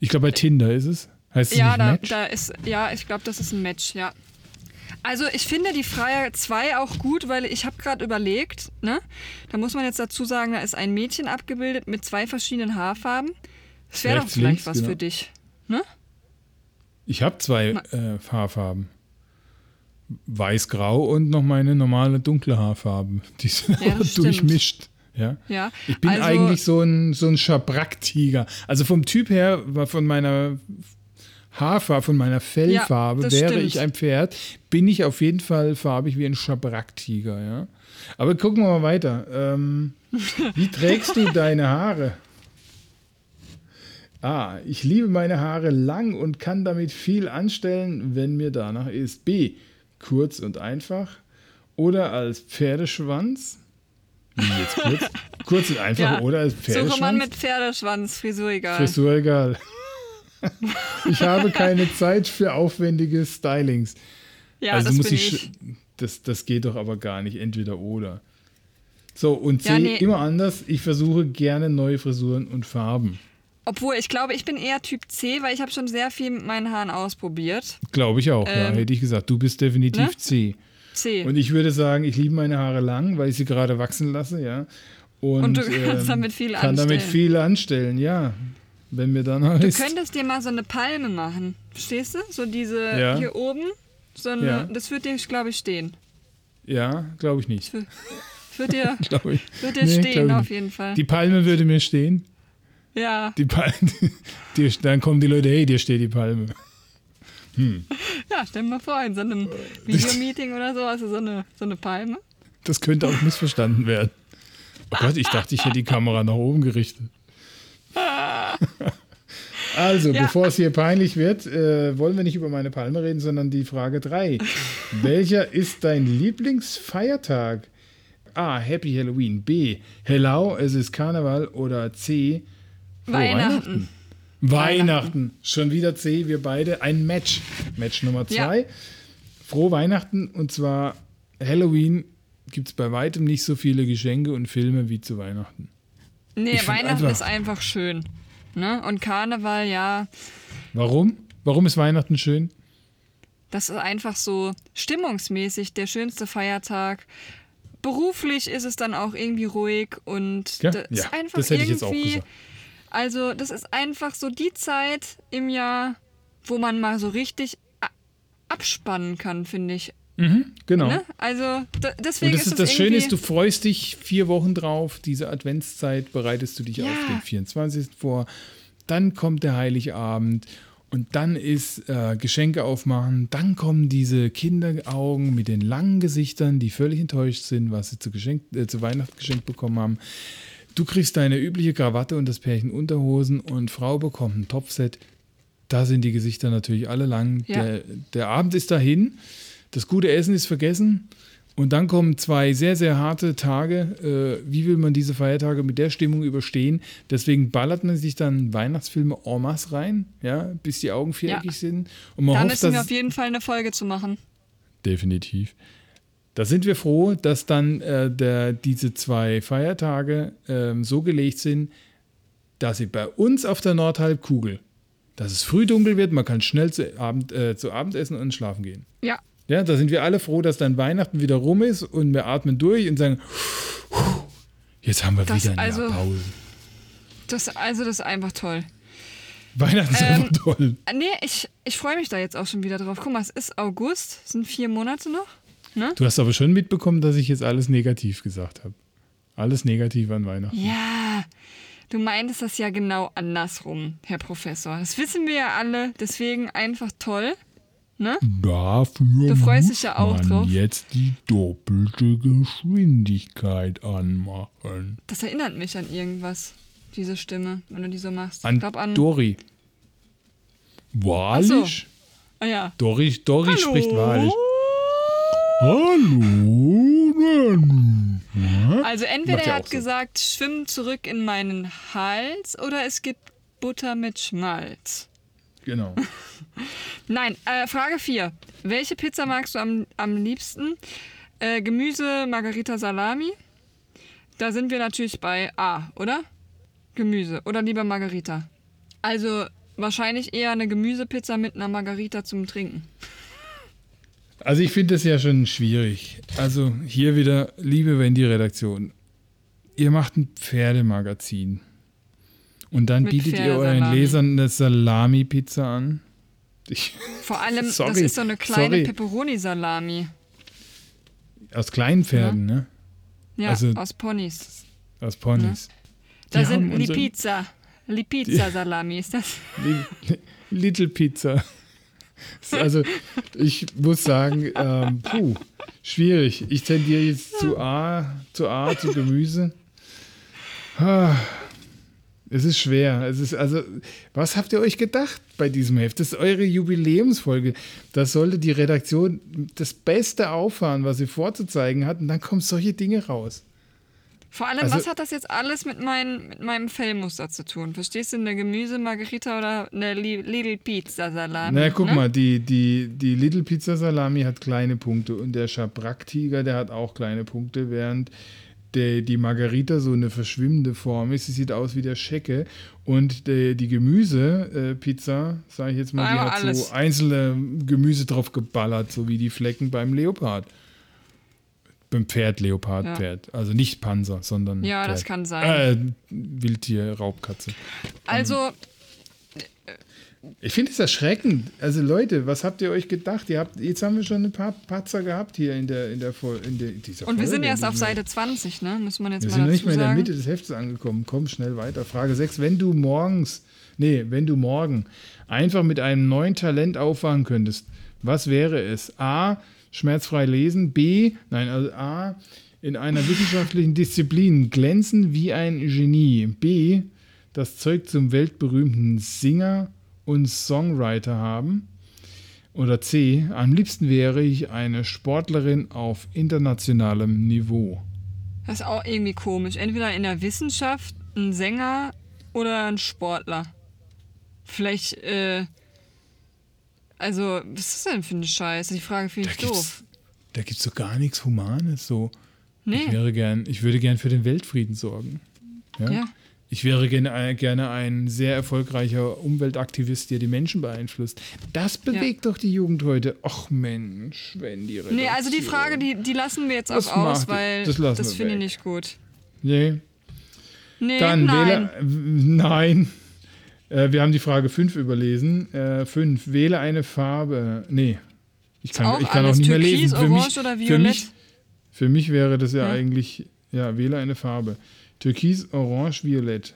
Ich glaube bei Tinder ist es. Heißt es ja, nicht da, Match? da ist, ja, ich glaube, das ist ein Match, ja. Also ich finde die Freier 2 auch gut, weil ich habe gerade überlegt, ne? Da muss man jetzt dazu sagen, da ist ein Mädchen abgebildet mit zwei verschiedenen Haarfarben. Das wäre doch vielleicht links, was genau. für dich. Ne? Ich habe zwei äh, Haarfarben. Weiß-grau und noch meine normale dunkle Haarfarbe. Die sind Ja, aber stimmt. durchmischt. Ja. Ja. Ich bin also, eigentlich so ein, so ein Schabrack-Tiger. Also vom Typ her, von meiner Haarfarbe, von meiner Fellfarbe, das wäre stimmt. ich ein Pferd, bin ich auf jeden Fall farbig wie ein Schabrack-Tiger. Ja? Aber gucken wir mal weiter. Ähm, wie trägst du deine Haare? A. Ich liebe meine Haare lang und kann damit viel anstellen, wenn mir danach ist. B. Kurz und einfach. Oder als Pferdeschwanz. Jetzt kurz? kurz und einfach Ja. oder als Suche Pferdeschwanz? man mit Pferdeschwanz, Frisur egal. Frisur egal. ich habe keine Zeit für aufwendige Stylings. ja, also das muss ich. ich. Das, das geht doch aber gar nicht. Entweder oder. So, und C, Ja, nee. immer anders. Ich versuche gerne neue Frisuren und Farben. Obwohl, ich glaube, ich bin eher Typ C, weil ich habe schon sehr viel mit meinen Haaren ausprobiert. Glaube ich auch, ja, Ähm, hätte ich gesagt. Du bist definitiv ne? C. C. Und ich würde sagen, ich liebe meine Haare lang, weil ich sie gerade wachsen lasse, ja. Und, Und du kannst damit viel kann damit anstellen. viel anstellen, ja. Wenn mir danach Du ist. könntest dir mal so eine Palme machen. Verstehst du? So diese Ja. hier oben. So eine, Ja. Das wird dir, glaube ich, stehen. Ja, glaube ich nicht. Wird dir, ich. wird dir Nee, stehen, auf jeden Fall. Die Palme würde mir stehen. Ja. Die Palme, die, dann kommen die Leute, hey, dir steht die Palme. ja, stell dir mal vor, in so einem Videomeeting oder so hast du so eine, so eine Palme. Das könnte auch missverstanden werden. Oh Gott, ich dachte, ich hätte die Kamera nach oben gerichtet. Also, Ja. bevor es hier peinlich wird, äh, wollen wir nicht über meine Palme reden, sondern die Frage 3. Welcher ist dein Lieblingsfeiertag? A. Happy Halloween. B. Hello, es ist Karneval. Oder C. frohe Weihnachten. Weihnachten. Schon wieder C, wir beide. Ein Match. Match Nummer Ja. zwei. Frohe Weihnachten und zwar Halloween gibt es bei weitem nicht so viele Geschenke und Filme wie zu Weihnachten. Nee, Weihnachten einfach- ist einfach schön. Ne? Und Karneval, ja, Warum? Warum ist Weihnachten schön? das ist einfach so stimmungsmäßig der schönste Feiertag. Beruflich ist es dann auch irgendwie ruhig und Ja, das ist ja, einfach das hätte ich jetzt auch irgendwie. gesagt. Also, das ist einfach so die Zeit im Jahr, wo man mal so richtig abspannen kann, finde ich. Genau. Ne? Also, deswegen Und das, ist ist, das es Schöne ist, du freust dich vier Wochen drauf. Diese Adventszeit bereitest du dich Ja. auf den 24. vor. Dann kommt der Heiligabend und dann ist äh, Geschenke aufmachen. Dann kommen diese Kinderaugen mit den langen Gesichtern, die völlig enttäuscht sind, was sie zu, Geschenk, äh, zu Weihnachten geschenkt bekommen haben. Du kriegst deine übliche Krawatte und das Pärchen Unterhosen und Frau bekommt ein Topset. Da sind die Gesichter natürlich alle lang. Ja. Der, der Abend ist dahin. Das gute Essen ist vergessen. Und dann kommen zwei sehr, sehr harte Tage. Äh, wie will man diese Feiertage mit der Stimmung überstehen? Deswegen ballert man sich dann Weihnachtsfilme en masse rein, ja, bis die Augen viereckig Ja. sind. Und man da hofft, müssen wir auf jeden Fall eine Folge zu machen. Definitiv. Da sind wir froh, dass dann äh, der, diese zwei Feiertage ähm, so gelegt sind, dass sie bei uns auf der Nordhalbkugel, dass es früh dunkel wird, man kann schnell zu, Abend, äh, zu Abendessen und schlafen gehen. Ja, Ja, da sind wir alle froh, dass dann Weihnachten wieder rum ist und wir atmen durch und sagen, jetzt haben wir Das wieder eine also- Pause. das, also das ist einfach toll. Weihnachten ist Ähm, einfach toll. Nee, ich, ich freue mich da jetzt auch schon wieder drauf. Guck mal, es ist August, es sind vier Monate noch. Ne? Du hast aber schon mitbekommen, dass ich jetzt alles negativ gesagt habe. Alles negativ an Weihnachten. Ja, du meintest das ja genau andersrum, Herr Professor. Das wissen wir ja alle, deswegen einfach toll. Ne? Dafür Du freust dich ja auch man drauf. jetzt die doppelte Geschwindigkeit anmachen. Das erinnert mich an irgendwas, diese Stimme, wenn du die so machst. An, ich glaube an. Dori. Wahrlich? ah ja. Dori, Dori Hallo? spricht wahrlich. Hallo. Also entweder er hat gesagt, schwimm zurück in meinen Hals oder es gibt Butter mit Schmalz. Genau. Nein, äh, Frage 4. Welche Pizza magst du am, am liebsten? Äh, Gemüse, Margarita, Salami? Da sind wir natürlich bei A, oder? Gemüse oder lieber Margarita. Also wahrscheinlich eher eine Gemüsepizza mit einer Margarita zum Trinken. Also ich finde das ja schon schwierig. Also hier wieder, liebe Wendy-Redaktion, ihr macht ein Pferdemagazin. Und dann Mit bietet ihr euren. Lesern eine Salami-Pizza an. Ich, Vor allem, das Sorry, ist so eine kleine. Pepperoni-Salami. aus kleinen Pferden, ne? Ja, Also- aus Ponys. Aus Ponys. Da Die sind Lipizza. Lipizza-Salami ist das. Li- Little Pizza. Also, ich muss sagen, ähm, puh, schwierig. Ich tendiere jetzt zu A, zu A, zu Gemüse. Ah, Es ist schwer. Es ist also, was habt ihr euch gedacht bei diesem Heft? Das ist eure Jubiläumsfolge. Da sollte die Redaktion das Beste auffahren, was sie vorzuzeigen hat, und dann kommen solche Dinge raus. Vor allem, Also- was hat das jetzt alles mit, mein, mit meinem Fellmuster zu tun? Verstehst du, eine Gemüse-Margarita oder eine Li- Little Pizza-Salami? Na, guck ne? mal, die, die, die Little Pizza Salami hat kleine Punkte und der Schabrack-Tiger, der hat auch kleine Punkte, während der, die Margarita so eine verschwimmende Form ist. Sie sieht aus wie der Schecke und der, die Gemüse-Pizza, sage ich jetzt mal, die hat alles. so einzelne Gemüse drauf geballert, so wie die Flecken beim Leopard. Beim Pferd, Leopard, Ja. Pferd. Also nicht Panzer, sondern. Ja, das Pferd. kann sein. Äh, Wildtier, Raubkatze. Also, Ich finde es erschreckend. Also Leute, was habt ihr euch gedacht? Ihr habt, jetzt haben wir schon ein paar Patzer gehabt hier in der in der, in der dieser und wir Folge. sind erst auf Seite 20, ne? Muss man jetzt Wir mal sind dazu nicht mehr in der sagen. Mitte des Heftes angekommen. Komm schnell weiter. Frage 6. Wenn du morgens, nee, wenn du morgen einfach mit einem neuen Talent aufwachen könntest, was wäre es? A. Schmerzfrei lesen. B. Nein, also A. In einer wissenschaftlichen Disziplin glänzen wie ein Genie. B. Das Zeug zum weltberühmten Singer und Songwriter haben. Oder C. Am liebsten wäre ich eine Sportlerin auf internationalem Niveau. Das ist auch irgendwie komisch. Entweder in der Wissenschaft ein Sänger oder ein Sportler. Vielleicht, äh, Also, was ist das denn für eine Scheiße? Die Frage finde Da ich gibt's, doof. da gibt's so gar nichts Humanes. So. Ich, Nee. wäre gern, ich würde gern für den Weltfrieden sorgen. Ja? Ja. Ich wäre gerne, gerne ein sehr erfolgreicher Umweltaktivist, der die Menschen beeinflusst. Das bewegt doch die Jugend heute. Ach Mensch, wenn die Nee, also die Redaktion- Frage, die, die lassen wir jetzt auch aus, weil das das, finde ich nicht gut. Nee. Nee, Dann nein. wähle. äh, Nein. Äh, wir haben die Frage 5 überlesen. 5. wähle eine Farbe. Nee. Ich kann, auch ich kann auch nicht mehr Türkis, lesen. Für Orange mich, oder für Violett? mich, für mich wäre das ja, Ja. eigentlich. Ja, wähle eine Farbe. Türkis, Orange, Violett.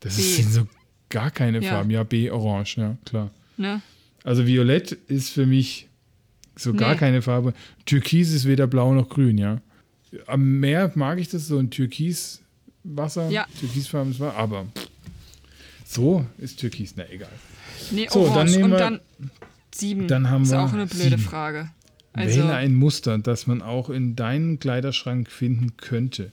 Das B. sind so gar keine Ja. Farben. Ja, B, Orange, ja, klar. Ne? Also Violett ist für mich so gar Nee. keine Farbe. Türkis ist weder blau noch grün, ja. Am Meer mag ich das so ein Türkiswasser, Ja. türkisfarbenes Wasser, aber so ist Türkis, na egal. Nee, So, dann Orange. nehmen Und wir- dann sieben. dann haben ist wir auch eine blöde sieben. Frage. Also, Wähle ein Muster, das man auch in deinem Kleiderschrank finden könnte.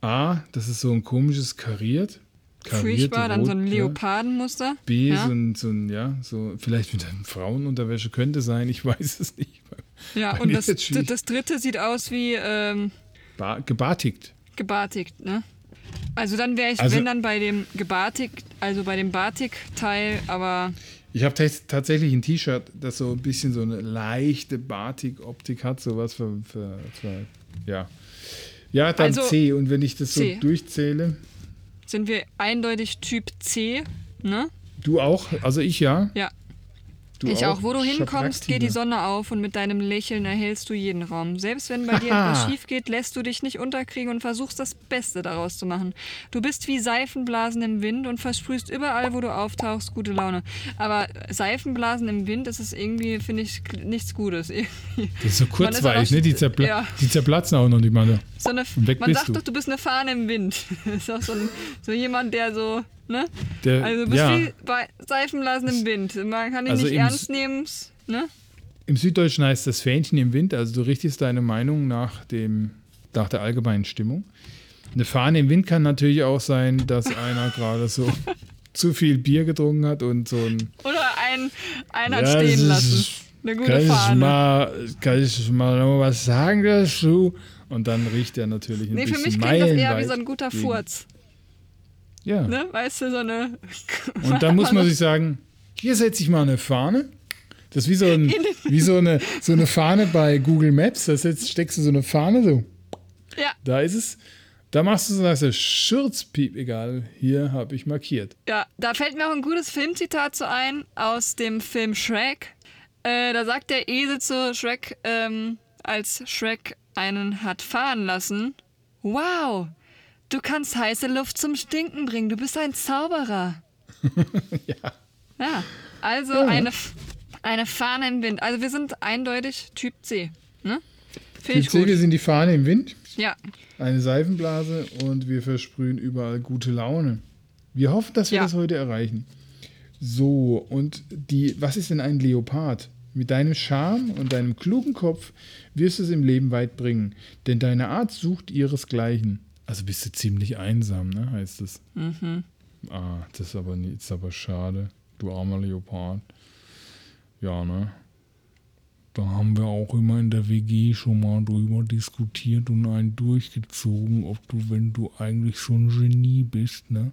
A, das ist so ein komisches kariert. furchtbar, dann so ein. Leopardenmuster. B, ja? so ein, so ein, ja, so, vielleicht mit einem Frauenunterwäsche könnte sein, ich weiß es nicht. ja, bei und das, das dritte sieht aus wie ähm, Ba gebartigt. gebartigt, ne? Also dann wäre ich, Also- wenn dann bei dem gebartigt, also bei dem Batik-Teil, aber Ich habe tatsächlich ein T-Shirt, das so ein bisschen so eine leichte Batik-Optik hat, sowas für, für, für ja. Ja, dann Also, C. Und wenn ich das so C. durchzähle, sind wir eindeutig Typ C, ne? du auch, also ich ja. Ja. Du ich auch. Wo du hinkommst, geht die. Sonne auf und mit deinem Lächeln erhältst du jeden Raum. Selbst wenn bei dir etwas schief geht, lässt du dich nicht unterkriegen und versuchst das Beste daraus zu machen. Du bist wie Seifenblasen im Wind und versprühst überall, wo du auftauchst, gute Laune. Aber Seifenblasen im Wind, das ist irgendwie, finde ich, nichts Gutes. Das ist so Man ist auch kurzweilig, noch- ne? Die, zerpla Ja. die zerplatzen auch noch die Mann. So eine, man sagt du. doch, du bist eine Fahne im Wind. Das ist auch so, ein, so jemand, der so, ne? Der, Also du bist ja, wie bei Seifenblasen im Wind. Man kann dich Also nicht ernst nehmen, ne? im Süddeutschen heißt das Fähnchen im Wind, also du richtest deine Meinung nach, dem, nach der allgemeinen Stimmung. Eine Fahne im Wind kann natürlich auch sein, dass einer gerade so zu viel Bier getrunken hat und so ein Oder einen, einen hat Ja, stehen das lassen. Eine Kann gute ich, Fahne. mal, kann ich mal noch was sagen dazu? Und dann riecht er natürlich ein Nee, für bisschen mich klingt das eher wie so ein guter gegen- Furz. Ja. Ne? Weißt du, so eine. Und dann muss man sich sagen, hier setze ich mal eine Fahne. Das ist wie so, ein, wie so, eine, so eine Fahne bei Google Maps. Da setzt, steckst du so eine Fahne so. Ja, Da ist es. Da machst du so, sagst du, Schurzpiep, egal, hier habe ich markiert. ja, da fällt mir auch ein gutes Filmzitat zu ein aus dem Film Shrek. Äh, da sagt der Esel zu Shrek, ähm, als Shrek einen hat fahren lassen: Wow, du kannst heiße Luft zum Stinken bringen, du bist ein Zauberer. Ja. Ja, also Ja. Eine, eine Fahne im Wind. Also wir sind eindeutig Typ C. Ne? Typ C, gut. wir sind die Fahne im Wind, Ja, eine Seifenblase und wir versprühen überall gute Laune. Wir hoffen, dass wir Ja. das heute erreichen. So, und die, was ist denn ein Leopard? Mit deinem Charme und deinem klugen Kopf wirst du es im Leben weit bringen, denn deine Art sucht ihresgleichen. Also bist du ziemlich einsam, ne, heißt es. Mhm. Ah, das ist aber, ist aber schade, du armer Leopard. Ja, ne? Da haben wir auch immer in der WG schon mal drüber diskutiert und einen durchgezogen, ob du, wenn du eigentlich so ein Genie bist, ne,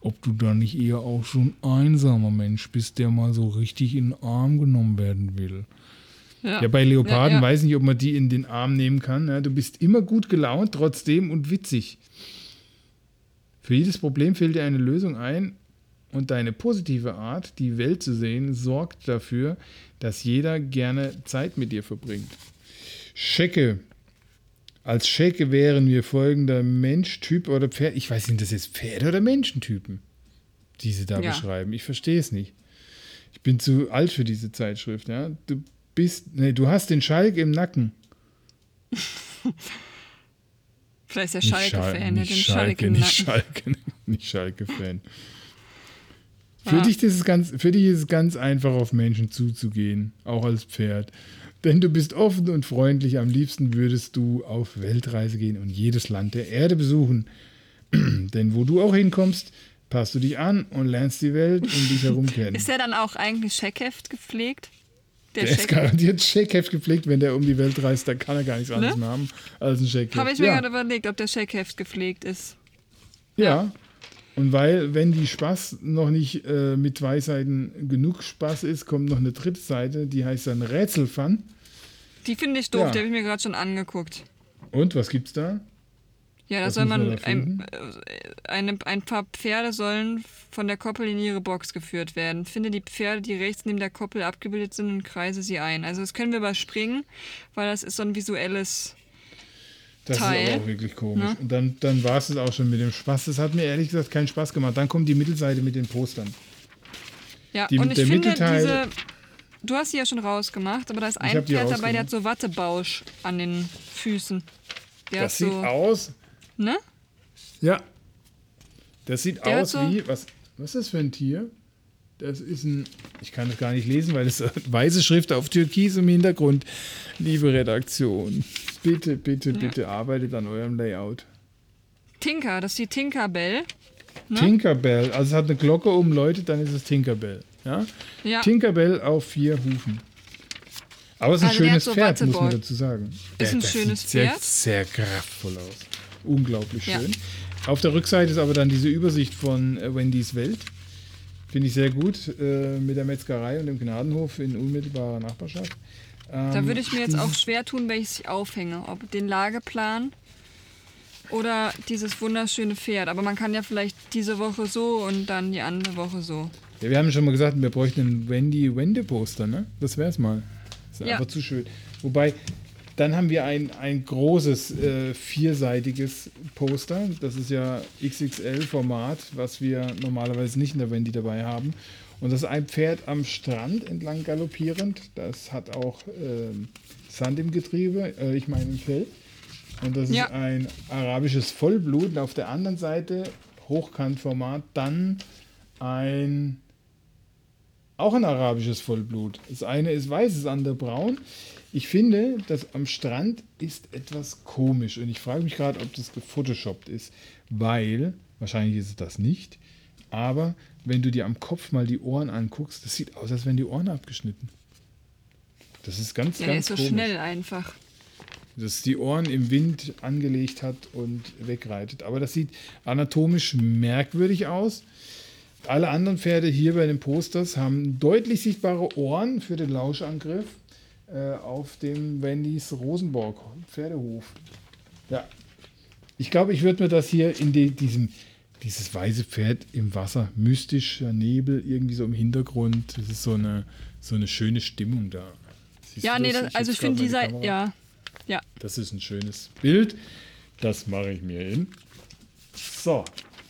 ob du da nicht eher auch so ein einsamer Mensch bist, der mal so richtig in den Arm genommen werden will. Ja. Ja, bei Leoparden Ja, ja. weiß ich nicht, ob man die in den Arm nehmen kann. Ja, du bist immer gut gelaunt trotzdem und witzig. Für jedes Problem fällt dir eine Lösung ein und deine positive Art, die Welt zu sehen, sorgt dafür, dass jeder gerne Zeit mit dir verbringt. Schecke. Als Schecke wären wir folgender Mensch, Typ oder Pferd. Ich weiß nicht, das jetzt Pferde oder Menschentypen, die sie da beschreiben. Ich verstehe es nicht. Ich bin zu alt für diese Zeitschrift. Ja? Du bist, nee, du hast den Schalk im Nacken. Vielleicht ist der Nicht Schalke-Fan, der nicht den Schalke nicht. Schalke, nicht Schalke-Fan. Für, Ah. dich ist ganz, für dich ist es ganz einfach, auf Menschen zuzugehen, auch als Pferd. Denn du bist offen und freundlich. Am liebsten würdest du auf Weltreise gehen und jedes Land der Erde besuchen. Denn wo du auch hinkommst, passt du dich an und lernst die Welt um dich herum kennen. Ist der dann auch eigentlich Scheckheft gepflegt? Der, der ist garantiert Scheckheft gepflegt, wenn der um die Welt reist, dann kann er gar nichts ne? anderes mehr haben als ein Scheckheft. Habe ich mir ja. gerade überlegt, ob der Scheckheft gepflegt ist. Ja. ja. Und weil, wenn die Spaß noch nicht äh, mit zwei Seiten genug Spaß ist, kommt noch eine dritte Seite, die heißt dann Rätselfun. Die finde ich doof, ja. die habe ich mir gerade schon angeguckt. Und was gibt's da? Ja, da soll man, ein, äh, eine, ein paar Pferde sollen von der Koppel in ihre Box geführt werden. Finde die Pferde, die rechts neben der Koppel abgebildet sind und kreise sie ein. Also das können wir überspringen, weil das ist so ein visuelles das Teil. ist aber auch wirklich komisch. Ne? Und dann, dann war es es auch schon mit dem Spaß. Das hat mir ehrlich gesagt keinen Spaß gemacht. Dann kommt die Mittelseite mit den Postern. Ja, die, und ich finde diese... Du hast sie ja schon rausgemacht, aber da ist ein Pferd dabei, der hat so Wattebausch an den Füßen. Der das sieht so, aus Ne? Ja. Das sieht Der aus so wie. Was, was ist das für ein Tier? Das ist ein. Ich kann das gar nicht lesen, weil es weiße Schrift auf Türkis im Hintergrund. Liebe Redaktion, bitte, bitte, ja. bitte arbeitet an eurem Layout. Tinker, das ist die Tinkerbell. Ne? Tinkerbell, also es hat eine Glocke umläutet, dann ist es Tinkerbell. Ja? ja. Tinkerbell auf vier Hufen. Aber es ist ein also schönes so Pferd, muss man dazu sagen. Ist ein das schönes sieht Pferd. Sehr, sehr kraftvoll aus unglaublich schön. Ja. Auf der Rückseite ist aber dann diese Übersicht von äh, Wendys Welt. Finde ich sehr gut, äh, mit der Metzgerei und dem Gnadenhof in unmittelbarer Nachbarschaft. Ähm, da würde ich mir jetzt auch schwer tun, welches ich aufhänge. Ob den Lageplan oder dieses wunderschöne Pferd. Aber man kann ja vielleicht diese Woche so und dann die andere Woche so. Ja, wir haben schon mal gesagt, wir bräuchten einen Wendy-Wende-Poster, ne? Das wäre es mal. Das ist ja. einfach zu schön. Wobei, dann haben wir ein, ein großes äh, vierseitiges Poster. Das ist ja XXL-Format, was wir normalerweise nicht in der Wendy dabei haben. Und das ist ein Pferd am Strand entlang galoppierend. Das hat auch äh, Sand im Getriebe, äh, ich meine im Fell. Und das ja. ist ein arabisches Vollblut. Und auf der anderen Seite, Hochkantformat, dann ein auch ein arabisches Vollblut. Das eine ist weiß, das andere braun. Ich finde, das am Strand ist etwas komisch und ich frage mich gerade, ob das gefotoshoppt ist, weil, wahrscheinlich ist es das nicht, aber wenn du dir am Kopf mal die Ohren anguckst, das sieht aus, als wären die Ohren abgeschnitten. Das ist ganz, ja, ganz der ist so schnell einfach. Dass die Ohren im Wind angelegt hat und wegreitet. Aber das sieht anatomisch merkwürdig aus. Alle anderen Pferde hier bei den Posters haben deutlich sichtbare Ohren für den Lauschangriff äh, auf dem Wendys Rosenborg Pferdehof. Ja. Ich glaube, ich würde mir das hier in die, diesem, dieses weiße Pferd im Wasser, mystischer Nebel, irgendwie so im Hintergrund. Das ist so eine, so eine schöne Stimmung da. Siehst ja, nee, das, also ich finde dieser, ja, ja. Das ist ein schönes Bild. Das mache ich mir hin. So.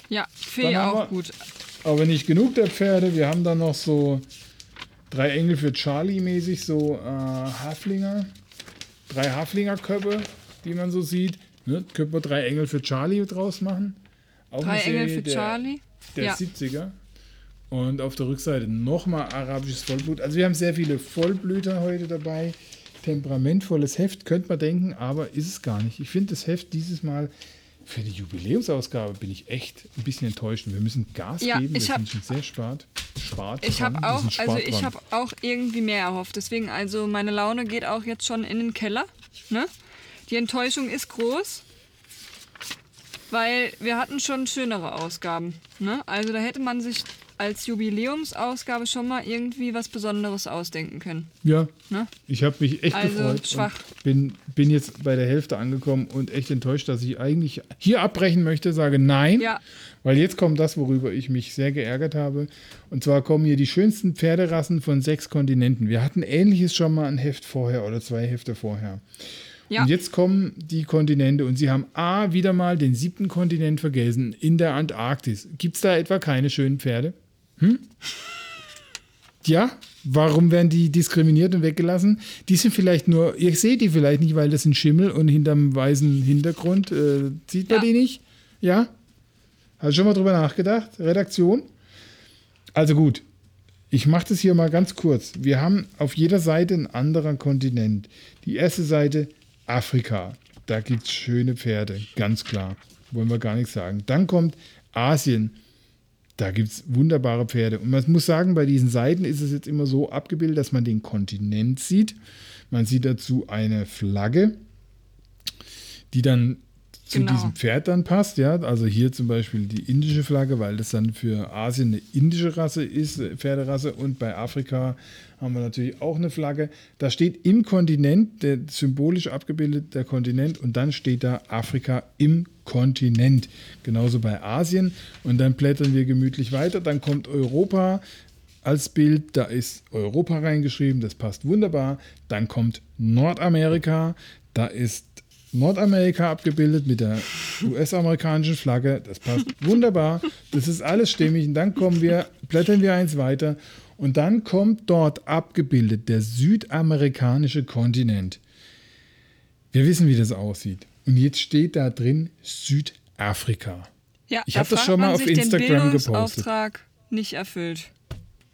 Ja, finde ich auch gut. Aber nicht genug der Pferde. Wir haben da noch so Drei Engel für Charlie mäßig, so äh, Haflinger. Drei Haflinger-Köpfe, die man so sieht. Ne? Können wir drei Engel für Charlie draus machen? Auch drei Engel für der, Charlie? Der ja. 70er. Und auf der Rückseite nochmal arabisches Vollblut. Also wir haben sehr viele Vollblüter heute dabei. Temperamentvolles Heft, könnte man denken, aber ist es gar nicht. Ich finde das Heft dieses Mal für die Jubiläumsausgabe bin ich echt ein bisschen enttäuscht. Wir müssen Gas ja, geben. Wir sind schon sehr spart. spart ich habe auch, also ich habe auch irgendwie mehr erhofft. Deswegen, also meine Laune geht auch jetzt schon in den Keller. Ne? Die Enttäuschung ist groß, weil wir hatten schon schönere Ausgaben. Ne? Also da hätte man sich als Jubiläumsausgabe schon mal irgendwie was Besonderes ausdenken können. Ja. Ne? Ich habe mich echt also gefreut. Schwach. Bin, bin jetzt bei der Hälfte angekommen und echt enttäuscht, dass ich eigentlich hier abbrechen möchte, sage nein. Ja. Weil jetzt kommt das, worüber ich mich sehr geärgert habe. Und zwar kommen hier die schönsten Pferderassen von sechs Kontinenten. Wir hatten ähnliches schon mal ein Heft vorher oder zwei Hefte vorher. Ja. Und jetzt kommen die Kontinente und sie haben A, wieder mal den siebten Kontinent vergessen, in der Antarktis. Gibt es da etwa keine schönen Pferde? Hm? Ja, warum werden die diskriminiert und weggelassen? Die sind vielleicht nur, ihr seht die vielleicht nicht, weil das sind Schimmel und hinterm weißen Hintergrund äh, sieht man ja. die nicht. Ja? Hast du schon mal drüber nachgedacht? Redaktion? Also gut, ich mache das hier mal ganz kurz. Wir haben auf jeder Seite einen anderen Kontinent. Die erste Seite Afrika. Da gibt es schöne Pferde, ganz klar. Wollen wir gar nichts sagen. Dann kommt Asien. Da gibt es wunderbare Pferde. Und man muss sagen, bei diesen Seiten ist es jetzt immer so abgebildet, dass man den Kontinent sieht. Man sieht dazu eine Flagge, die dann zu Genau. diesem Pferd dann passt. Ja, also hier zum Beispiel die indische Flagge, weil das dann für Asien eine indische Rasse ist, äh, Pferderasse. Und bei Afrika haben wir natürlich auch eine Flagge. Da steht im Kontinent, der symbolisch abgebildet der Kontinent, und dann steht da Afrika im Kontinent. Genauso bei Asien. Und dann blättern wir gemütlich weiter. Dann kommt Europa als Bild. Da ist Europa reingeschrieben. Das passt wunderbar. Dann kommt Nordamerika. Da ist Nordamerika abgebildet mit der US-amerikanischen Flagge. Das passt wunderbar. Das ist alles stimmig. Und dann kommen wir, blättern wir eins weiter. Und dann kommt dort abgebildet der südamerikanische Kontinent. Wir wissen, wie das aussieht. Und jetzt steht da drin Südafrika. Ja, Ich da hab das schon mal auf Instagram den gepostet. Bildungsauftrag nicht erfüllt.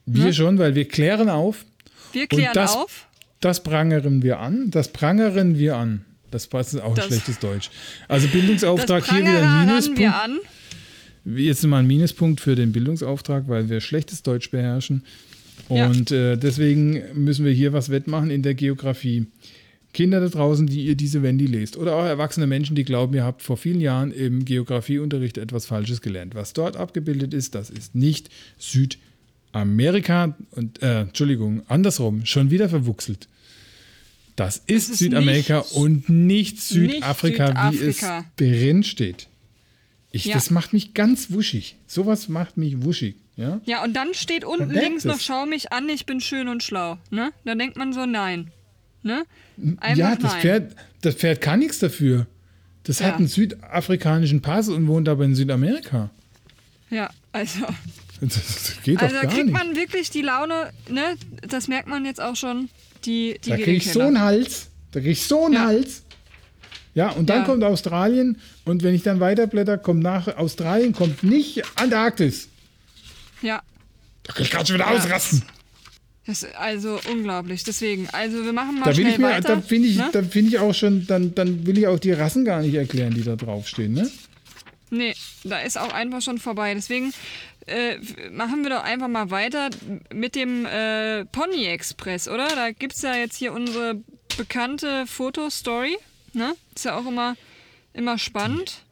Wir schon, weil wir klären auf. Wir klären das- auf. Das prangeren wir an. Das prangeren wir an. Das passt auch ein Das- schlechtes Deutsch. Also Bildungsauftrag hier wieder ein Minuspunkt. wir an. Jetzt mal ein Minuspunkt für den Bildungsauftrag, weil wir schlechtes Deutsch beherrschen. Ja. Und äh, deswegen müssen wir hier was wettmachen in der Geografie. Kinder da draußen, die ihr diese Wendy lest, oder auch erwachsene Menschen, die glauben, ihr habt vor vielen Jahren im Geografieunterricht etwas Falsches gelernt. Was dort abgebildet ist, das ist nicht Südamerika und, äh, Entschuldigung, andersrum, schon wieder verwuchselt. Das ist, ist Südamerika nicht- und nicht Südafrika, wie es Südafrika. drin steht. Ich, Ja. Das macht mich ganz wuschig. Sowas macht mich wuschig. Ja? Ja, und dann steht unten links noch, schau mich an, ich bin schön und schlau. Ne? Da denkt man so, nein. Ne? Ja, das nein. Pferd, das Pferd kann nichts dafür. Das hat Ja. einen südafrikanischen Pass und wohnt aber in Südamerika. Ja, also, Das geht also doch da gar kriegt nicht. man wirklich die Laune, ne? Das merkt man jetzt auch schon, die, die Da geht krieg in ich so einen Hals. Da krieg ich so einen Ja. Hals. Ja, und dann Ja. kommt Australien und wenn ich dann weiterblätter, kommt nach Australien, kommt nicht Antarktis. Ja, Da kann ich gerade schon wieder ausrasten. Das ist also unglaublich. Deswegen, also wir machen mal Da will schnell ich mir, weiter. da finde ich, ne? da finde ich auch schon, dann, dann will ich auch die Rassen gar nicht erklären, die da draufstehen, ne? Nee, da ist auch einfach schon vorbei. Deswegen äh, machen wir doch einfach mal weiter mit dem äh, Pony Express, oder? Da gibt es ja jetzt hier unsere bekannte Fotostory. Ne? Ist ja auch immer, immer spannend.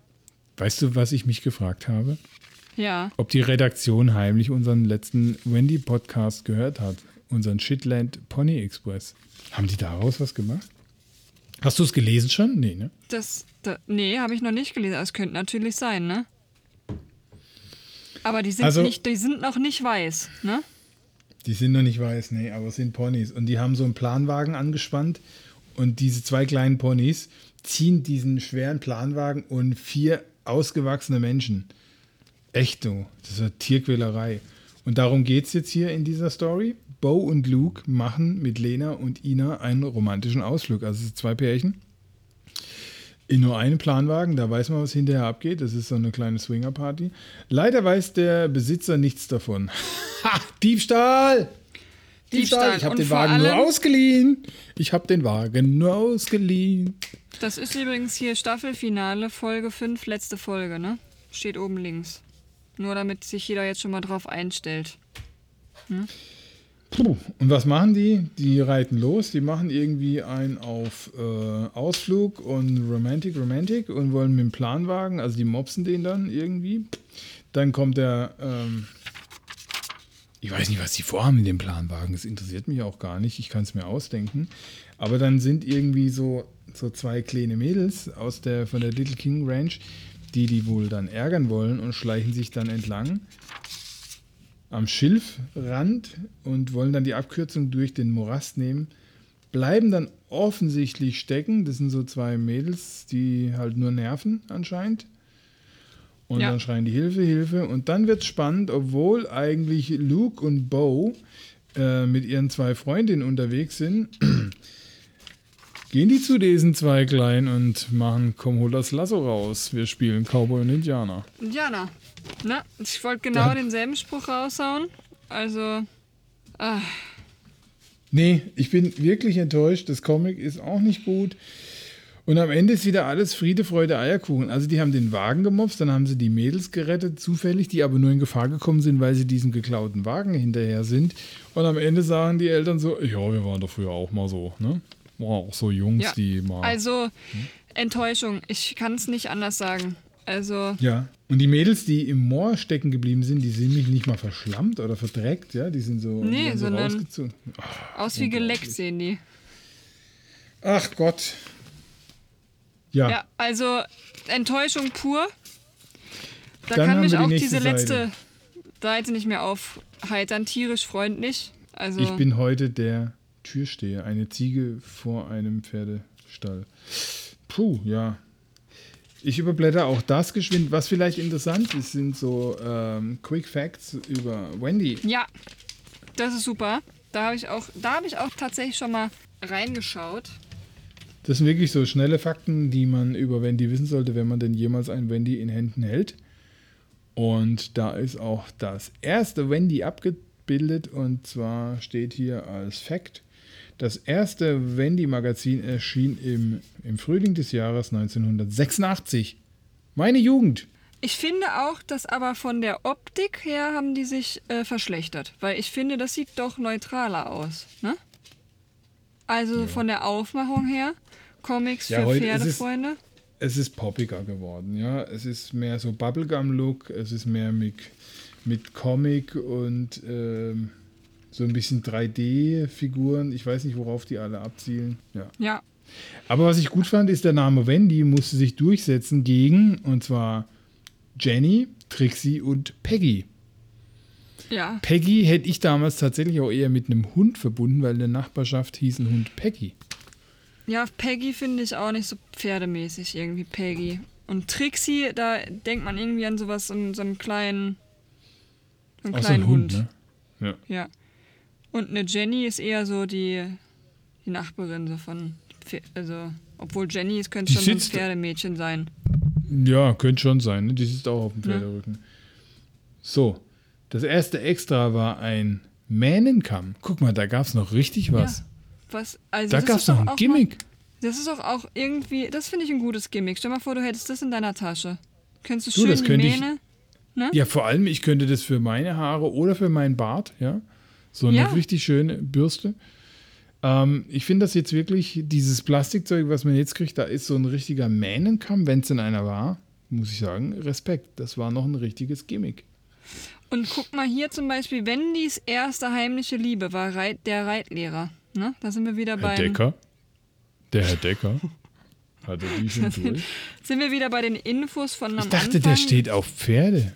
Weißt du, was ich mich gefragt habe? Ja. Ob die Redaktion heimlich unseren letzten Wendy-Podcast gehört hat. Unseren Shitland Pony Express. Haben die daraus was gemacht? Hast du es gelesen schon? Nee, ne? Das, da, nee, habe ich noch nicht gelesen. Das könnte natürlich sein, ne? Aber die sind, Also- nicht, die sind noch nicht weiß, ne? Die sind noch nicht weiß, nee, aber es sind Ponys. Und die haben so einen Planwagen angespannt. Und diese zwei kleinen Ponys ziehen diesen schweren Planwagen und vier ausgewachsene Menschen. Echt du, das ist eine Tierquälerei. Und darum geht es jetzt hier in dieser Story. Bo und Luke machen mit Lena und Ina einen romantischen Ausflug. Also es sind zwei Pärchen. In nur einem Planwagen, da weiß man, was hinterher abgeht. Das ist so eine kleine Swingerparty. Leider weiß der Besitzer nichts davon. Ha, Diebstahl! Diebstahl. Ich habe den Wagen nur ausgeliehen. Ich habe den Wagen nur ausgeliehen. Das ist übrigens hier Staffelfinale, Folge 5, letzte Folge, ne? Steht oben links. Nur damit sich jeder jetzt schon mal drauf einstellt. Puh. Und was machen die? Die reiten los, die machen irgendwie einen auf äh, Ausflug und Romantic, Romantic und wollen mit dem Planwagen, also die mopsen den dann irgendwie. Dann kommt der, ähm, ich weiß nicht, was die vorhaben mit dem Planwagen, das interessiert mich auch gar nicht, ich kann es mir ausdenken. Aber dann sind irgendwie so, so zwei kleine Mädels aus der, von der Little King Ranch, die die wohl dann ärgern wollen und schleichen sich dann entlang am Schilfrand und wollen dann die Abkürzung durch den Morast nehmen, bleiben dann offensichtlich stecken. Das sind so zwei Mädels, die halt nur nerven anscheinend. Und Ja. dann schreien die Hilfe, Hilfe. Und dann wird es spannend, obwohl eigentlich Luke und Bo äh, mit ihren zwei Freundinnen unterwegs sind, gehen die zu diesen zwei Kleinen und machen, komm, hol das Lasso raus. Wir spielen Cowboy und Indianer. Indianer. Na, ich wollte genau Ja. denselben Spruch raushauen. Also, ah, Nee, ich bin wirklich enttäuscht. Das Comic ist auch nicht gut. Und am Ende ist wieder alles Friede, Freude, Eierkuchen. Also die haben den Wagen gemobst, dann haben sie die Mädels gerettet, zufällig, die aber nur in Gefahr gekommen sind, weil sie diesen geklauten Wagen hinterher sind. Und am Ende sagen die Eltern so, ja, wir waren doch früher auch mal so, ne? War auch so Jungs, Ja. die mal... Also, Enttäuschung. Ich kann es nicht anders sagen. Also, Ja. Und die Mädels, die im Moor stecken geblieben sind, die sind nämlich nicht mal verschlammt oder verdreckt, ja? Die sind so, Nee, die so rausgezogen. aus wie geleckt sehen die. Ach Gott. Ja, Ja, also Enttäuschung pur. Da Dann kann mich die auch diese letzte Seite. Seite nicht mehr aufheitern. Tierisch freundlich. Also, ich bin heute der Türsteher, eine Ziege vor einem Pferdestall. Puh, ja. Ich überblätter auch das geschwind. Was vielleicht interessant ist, sind so ähm, Quick Facts über Wendy. ja, das ist super. Da habe ich auch, da habe ich auch tatsächlich schon mal reingeschaut. Das sind wirklich so schnelle Fakten, die man über Wendy wissen sollte, wenn man denn jemals ein Wendy in Händen hält. Und da ist auch das erste Wendy abgebildet und zwar steht hier als Fact. Das erste Wendy-Magazin erschien im, im Frühling des Jahres 1986. Meine Jugend. Ich finde auch, dass aber von der Optik her haben die sich äh, verschlechtert. Weil ich finde, das sieht doch neutraler aus. Ne? Also von der Aufmachung her, Comics Ja, für es- Pferdefreunde. Es ist poppiger geworden, ja. Es ist mehr so Bubblegum-Look, es ist mehr mit, mit Comic und ähm, so ein bisschen 3D-Figuren. Ich weiß nicht, worauf die alle abzielen. Ja. Ja, Aber was ich gut fand, ist der Name Wendy musste sich durchsetzen gegen, und zwar Jenny, Trixie und Peggy. ja. Peggy hätte ich damals tatsächlich auch eher mit einem Hund verbunden, weil in der Nachbarschaft hieß ein Hund Peggy. Ja, Peggy finde ich auch nicht so pferdemäßig irgendwie, Peggy. Und Trixie, da denkt man irgendwie an sowas, so, einen- kleinen, so einen Auch so kleinen ein Hund. Hund, ne? Ja. Ja. Und eine Jenny ist eher so die, die Nachbarin so von, also, obwohl Jenny es könnte Die schon so ein Pferdemmädchen sein. Ja, könnte schon sein. Ne? Die sitzt auch auf dem Ja. Pferderücken. So, das erste Extra war ein Mähnenkamm. Guck mal, da gab es noch richtig was. Ja. Was, also Da das gab ist es noch ein Gimmick. Mal, das ist doch auch irgendwie, das finde ich ein gutes Gimmick. Stell mal vor, du hättest das in deiner Tasche. Könntest du Du, schön das die könnte ich- Mähne. Ja, vor allem, ich könnte das für meine Haare oder für meinen Bart, ja. So eine Ja. richtig schöne Bürste. Ähm, ich finde das jetzt wirklich, dieses Plastikzeug, was man jetzt kriegt, da ist so ein richtiger Mähnenkamm, wenn es denn einer war, muss ich sagen, Respekt. Das war noch ein richtiges Gimmick. Und guck mal hier zum Beispiel, Wendys erste heimliche Liebe war Reit, der Reitlehrer. Ne? Da sind wir wieder Herr beim. Decker. Der Herr Decker. Hat er die schon durch? Sind wir wieder bei den Infos von am Ich dachte, Anfang. der steht auf Pferde.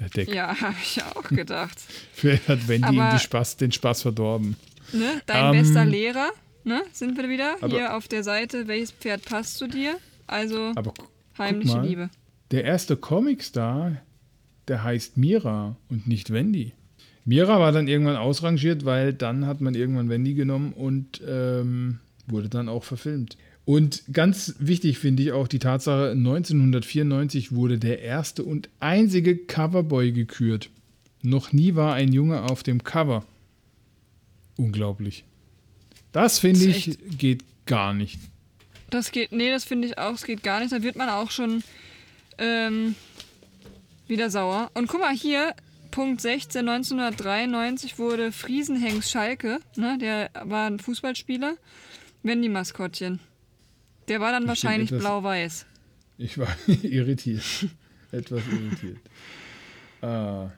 Der Decker. Ja, habe ich auch gedacht. Vielleicht hat Wendy ihm Aber- die Spaß, den Spaß verdorben. ne? Dein Ähm, bester Lehrer. Ne? Sind wir wieder aber- hier auf der Seite. Welches Pferd passt zu dir? Also Aber heimliche mal, Liebe. Der erste Comicstar, der heißt Mira und nicht Wendy. Mira war dann irgendwann ausrangiert, weil dann hat man irgendwann Wendy genommen und ähm, wurde dann auch verfilmt. Und ganz wichtig finde ich auch die Tatsache, 1994 wurde der erste und einzige Coverboy gekürt. Noch nie war ein Junge auf dem Cover. Unglaublich. Das finde ich geht gar nicht. Das geht, nee, das finde ich auch, es geht gar nicht. Da wird man auch schon ähm, wieder sauer. Und guck mal hier, Punkt 16, 1993 wurde Friesenhengs Schalke, ne, der war ein Fußballspieler, wenn die Maskottchen. Der war dann wahrscheinlich etwas- blau-weiß. Ich war irritiert. Etwas irritiert. Äh,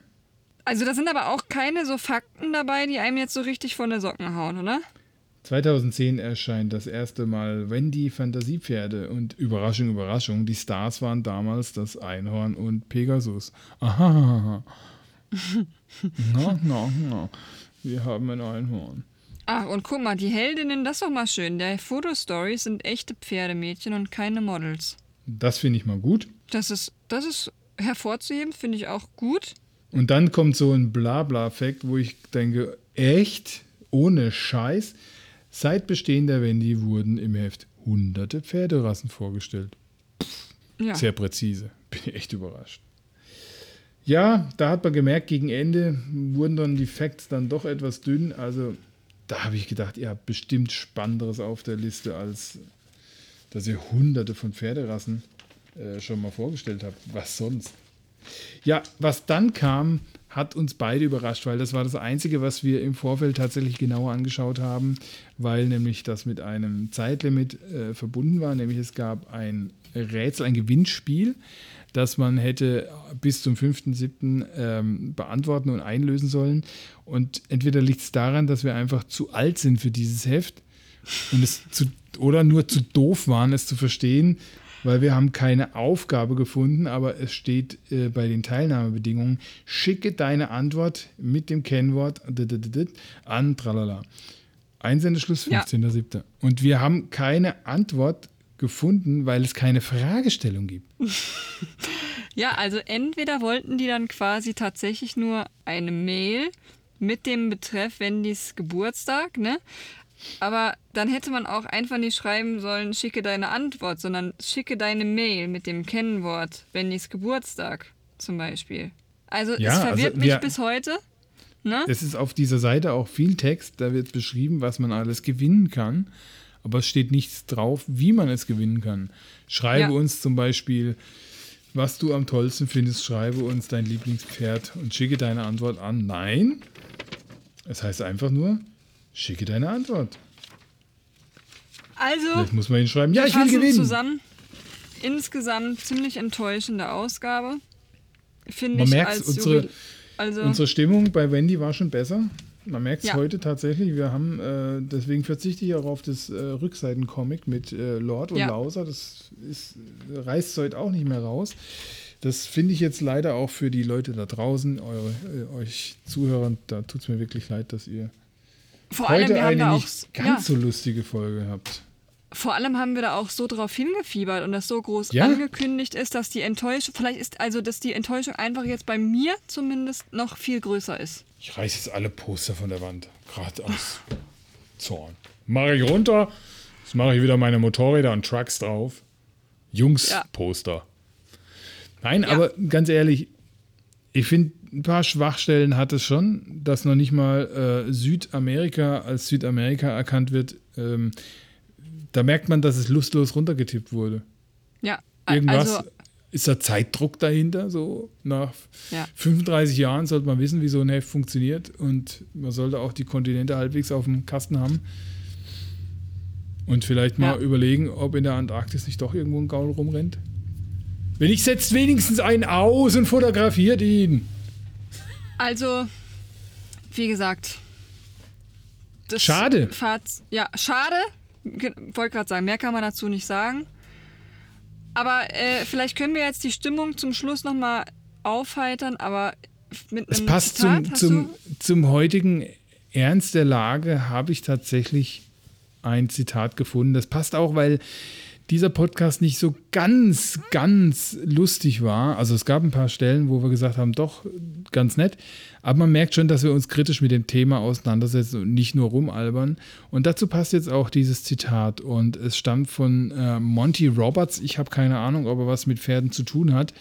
Also da sind aber auch keine so Fakten dabei, die einem jetzt so richtig von der Socken hauen, oder? 2010 erscheint das erste Mal Wendy Fantasiepferde und Überraschung, Überraschung, die Stars waren damals das Einhorn und Pegasus. Aha. na, na, na. Wir haben ein Einhorn. Ach, und guck mal, die Heldinnen, das ist doch mal schön. Der Fotostories sind echte Pferdemädchen und keine Models. Das finde ich mal gut. Das ist, das ist hervorzuheben, finde ich auch gut. Und dann kommt so ein Blabla-Effekt, wo ich denke, echt? Ohne Scheiß? Seit Bestehen der Wendy wurden im Heft hunderte Pferderassen vorgestellt. Ja. Sehr präzise. Bin ich echt überrascht. Ja, da hat man gemerkt, gegen Ende wurden dann die Facts dann doch etwas dünn. Also da habe ich gedacht, ihr habt bestimmt Spannenderes auf der Liste als dass ihr hunderte von Pferderassen äh, schon mal vorgestellt habt. Was sonst? Ja, was dann kam, hat uns beide überrascht, weil das war das Einzige, was wir im Vorfeld tatsächlich genauer angeschaut haben, weil nämlich das mit einem Zeitlimit äh, verbunden war. Nämlich es gab ein Rätsel, ein Gewinnspiel, das man hätte bis zum 5.7. Ähm, beantworten und einlösen sollen. Und entweder liegt es daran, dass wir einfach zu alt sind für dieses Heft und es zu, oder nur zu doof waren, es zu verstehen, weil wir haben keine Aufgabe gefunden, aber es steht äh, bei den Teilnahmebedingungen, schicke deine Antwort mit dem Kennwort an tralala. Einsendeschluss 15.07. Ja. Und wir haben keine Antwort gefunden, weil es keine Fragestellung gibt. ja, also entweder wollten die dann quasi tatsächlich nur eine Mail mit dem Betreff Wendys Geburtstag, ne? Aber dann hätte man auch einfach nicht schreiben sollen, schicke deine Antwort, sondern schicke deine Mail mit dem Kennwort Wennys Geburtstag zum Beispiel. Also ja, es also verwirrt also mich bis heute. Ne? Es ist auf dieser Seite auch viel Text, da wird beschrieben, was man alles gewinnen kann. Aber es steht nichts drauf, wie man es gewinnen kann. Schreibe ja. uns zum Beispiel, was du am tollsten findest, schreibe uns dein Lieblingspferd und schicke deine Antwort an. Nein, es heißt einfach nur, Schicke deine Antwort. Also. Jetzt muss man hinschreiben, ja, ich will gewinnen. zusammen. Insgesamt ziemlich enttäuschende Ausgabe. Finde man merkt, unsere, also unsere Stimmung bei Wendy war schon besser. Man merkt es ja. heute tatsächlich. Wir haben, äh, deswegen verzichte ich auch auf das äh, Rückseitencomic mit äh, Lord und ja. Lauser. Das ist, reißt heute auch nicht mehr raus. Das finde ich jetzt leider auch für die Leute da draußen, eure, äh, euch Zuhörern, da tut es mir wirklich leid, dass ihr vor allem, Heute wir haben da auch nicht ganz ja. so lustige Folge gehabt. Vor allem haben wir da auch so drauf hingefiebert und das so groß ja? angekündigt ist, dass die Enttäuschung, vielleicht ist also, dass die Enttäuschung einfach jetzt bei mir zumindest noch viel größer ist. Ich reiße jetzt alle Poster von der Wand, gerade aus Zorn. Mache ich runter, jetzt mache ich wieder meine Motorräder und Trucks drauf. Jungs-Poster. Ja. Nein, ja. aber ganz ehrlich, ich finde, ein paar Schwachstellen hat es schon, dass noch nicht mal äh, Südamerika als Südamerika erkannt wird. Ähm, da merkt man, dass es lustlos runtergetippt wurde. Ja, irgendwas. Also, ist da Zeitdruck dahinter? So nach ja. 35 Jahren sollte man wissen, wie so ein Heft funktioniert und man sollte auch die Kontinente halbwegs auf dem Kasten haben. Und vielleicht mal ja. überlegen, ob in der Antarktis nicht doch irgendwo ein Gaul rumrennt. Wenn ich setzt wenigstens einen aus und fotografiert ihn. Also, wie gesagt. schade. Fahrt, ja, schade. Wollte gerade sagen, mehr kann man dazu nicht sagen. Aber äh, vielleicht können wir jetzt die Stimmung zum Schluss nochmal aufheitern, aber mit einem Es passt Zitat, zum, zum, zum heutigen Ernst der Lage, habe ich tatsächlich ein Zitat gefunden. Das passt auch, weil dieser Podcast nicht so ganz, ganz lustig war. Also es gab ein paar Stellen, wo wir gesagt haben, doch, ganz nett. Aber man merkt schon, dass wir uns kritisch mit dem Thema auseinandersetzen und nicht nur rumalbern. Und dazu passt jetzt auch dieses Zitat. Und es stammt von äh, Monty Roberts. Ich habe keine Ahnung, ob er was mit Pferden zu tun hat.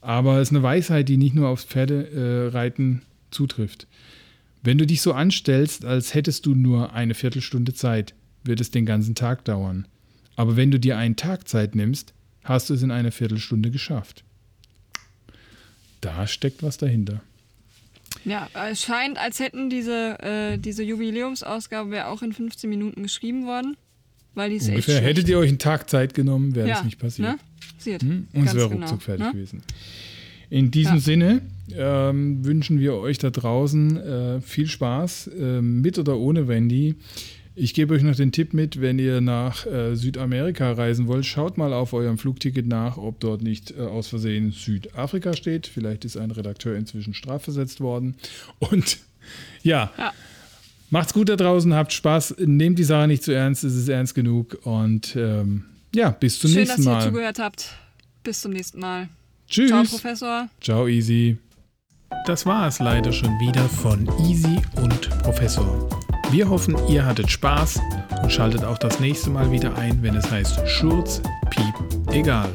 Aber es ist eine Weisheit, die nicht nur aufs Pferdereiten zutrifft. Wenn du dich so anstellst, als hättest du nur eine Viertelstunde Zeit, wird es den ganzen Tag dauern. Aber wenn du dir einen Tag Zeit nimmst, hast du es in einer Viertelstunde geschafft. Da steckt was dahinter. Ja, es scheint, als hätten diese, äh, diese Jubiläumsausgabe auch in 15 Minuten geschrieben worden. Weil die ist Ungefähr. Echt Hättet ihr euch einen Tag Zeit genommen, wäre ja, das nicht passiert. Ne? Passiert. Hm? Und es wäre genau, ruckzuck fertig ne? gewesen. In diesem ja. Sinne ähm, wünschen wir euch da draußen äh, viel Spaß, äh, mit oder ohne Wendy. Ich gebe euch noch den Tipp mit, wenn ihr nach äh, Südamerika reisen wollt, schaut mal auf eurem Flugticket nach, ob dort nicht äh, aus Versehen Südafrika steht. Vielleicht ist ein Redakteur inzwischen strafversetzt worden. Und ja, ja. macht's gut da draußen, habt Spaß, nehmt die Sache nicht zu ernst, es ist ernst genug. Und ähm, ja, bis zum Schön, nächsten Mal. Schön, dass ihr zugehört habt. Bis zum nächsten Mal. Tschüss. Ciao, Professor. Ciao, Easy. Das war es leider schon wieder von Easy und Professor. Wir hoffen, ihr hattet Spaß und schaltet auch das nächste Mal wieder ein, wenn es heißt Schurz, Piep, egal.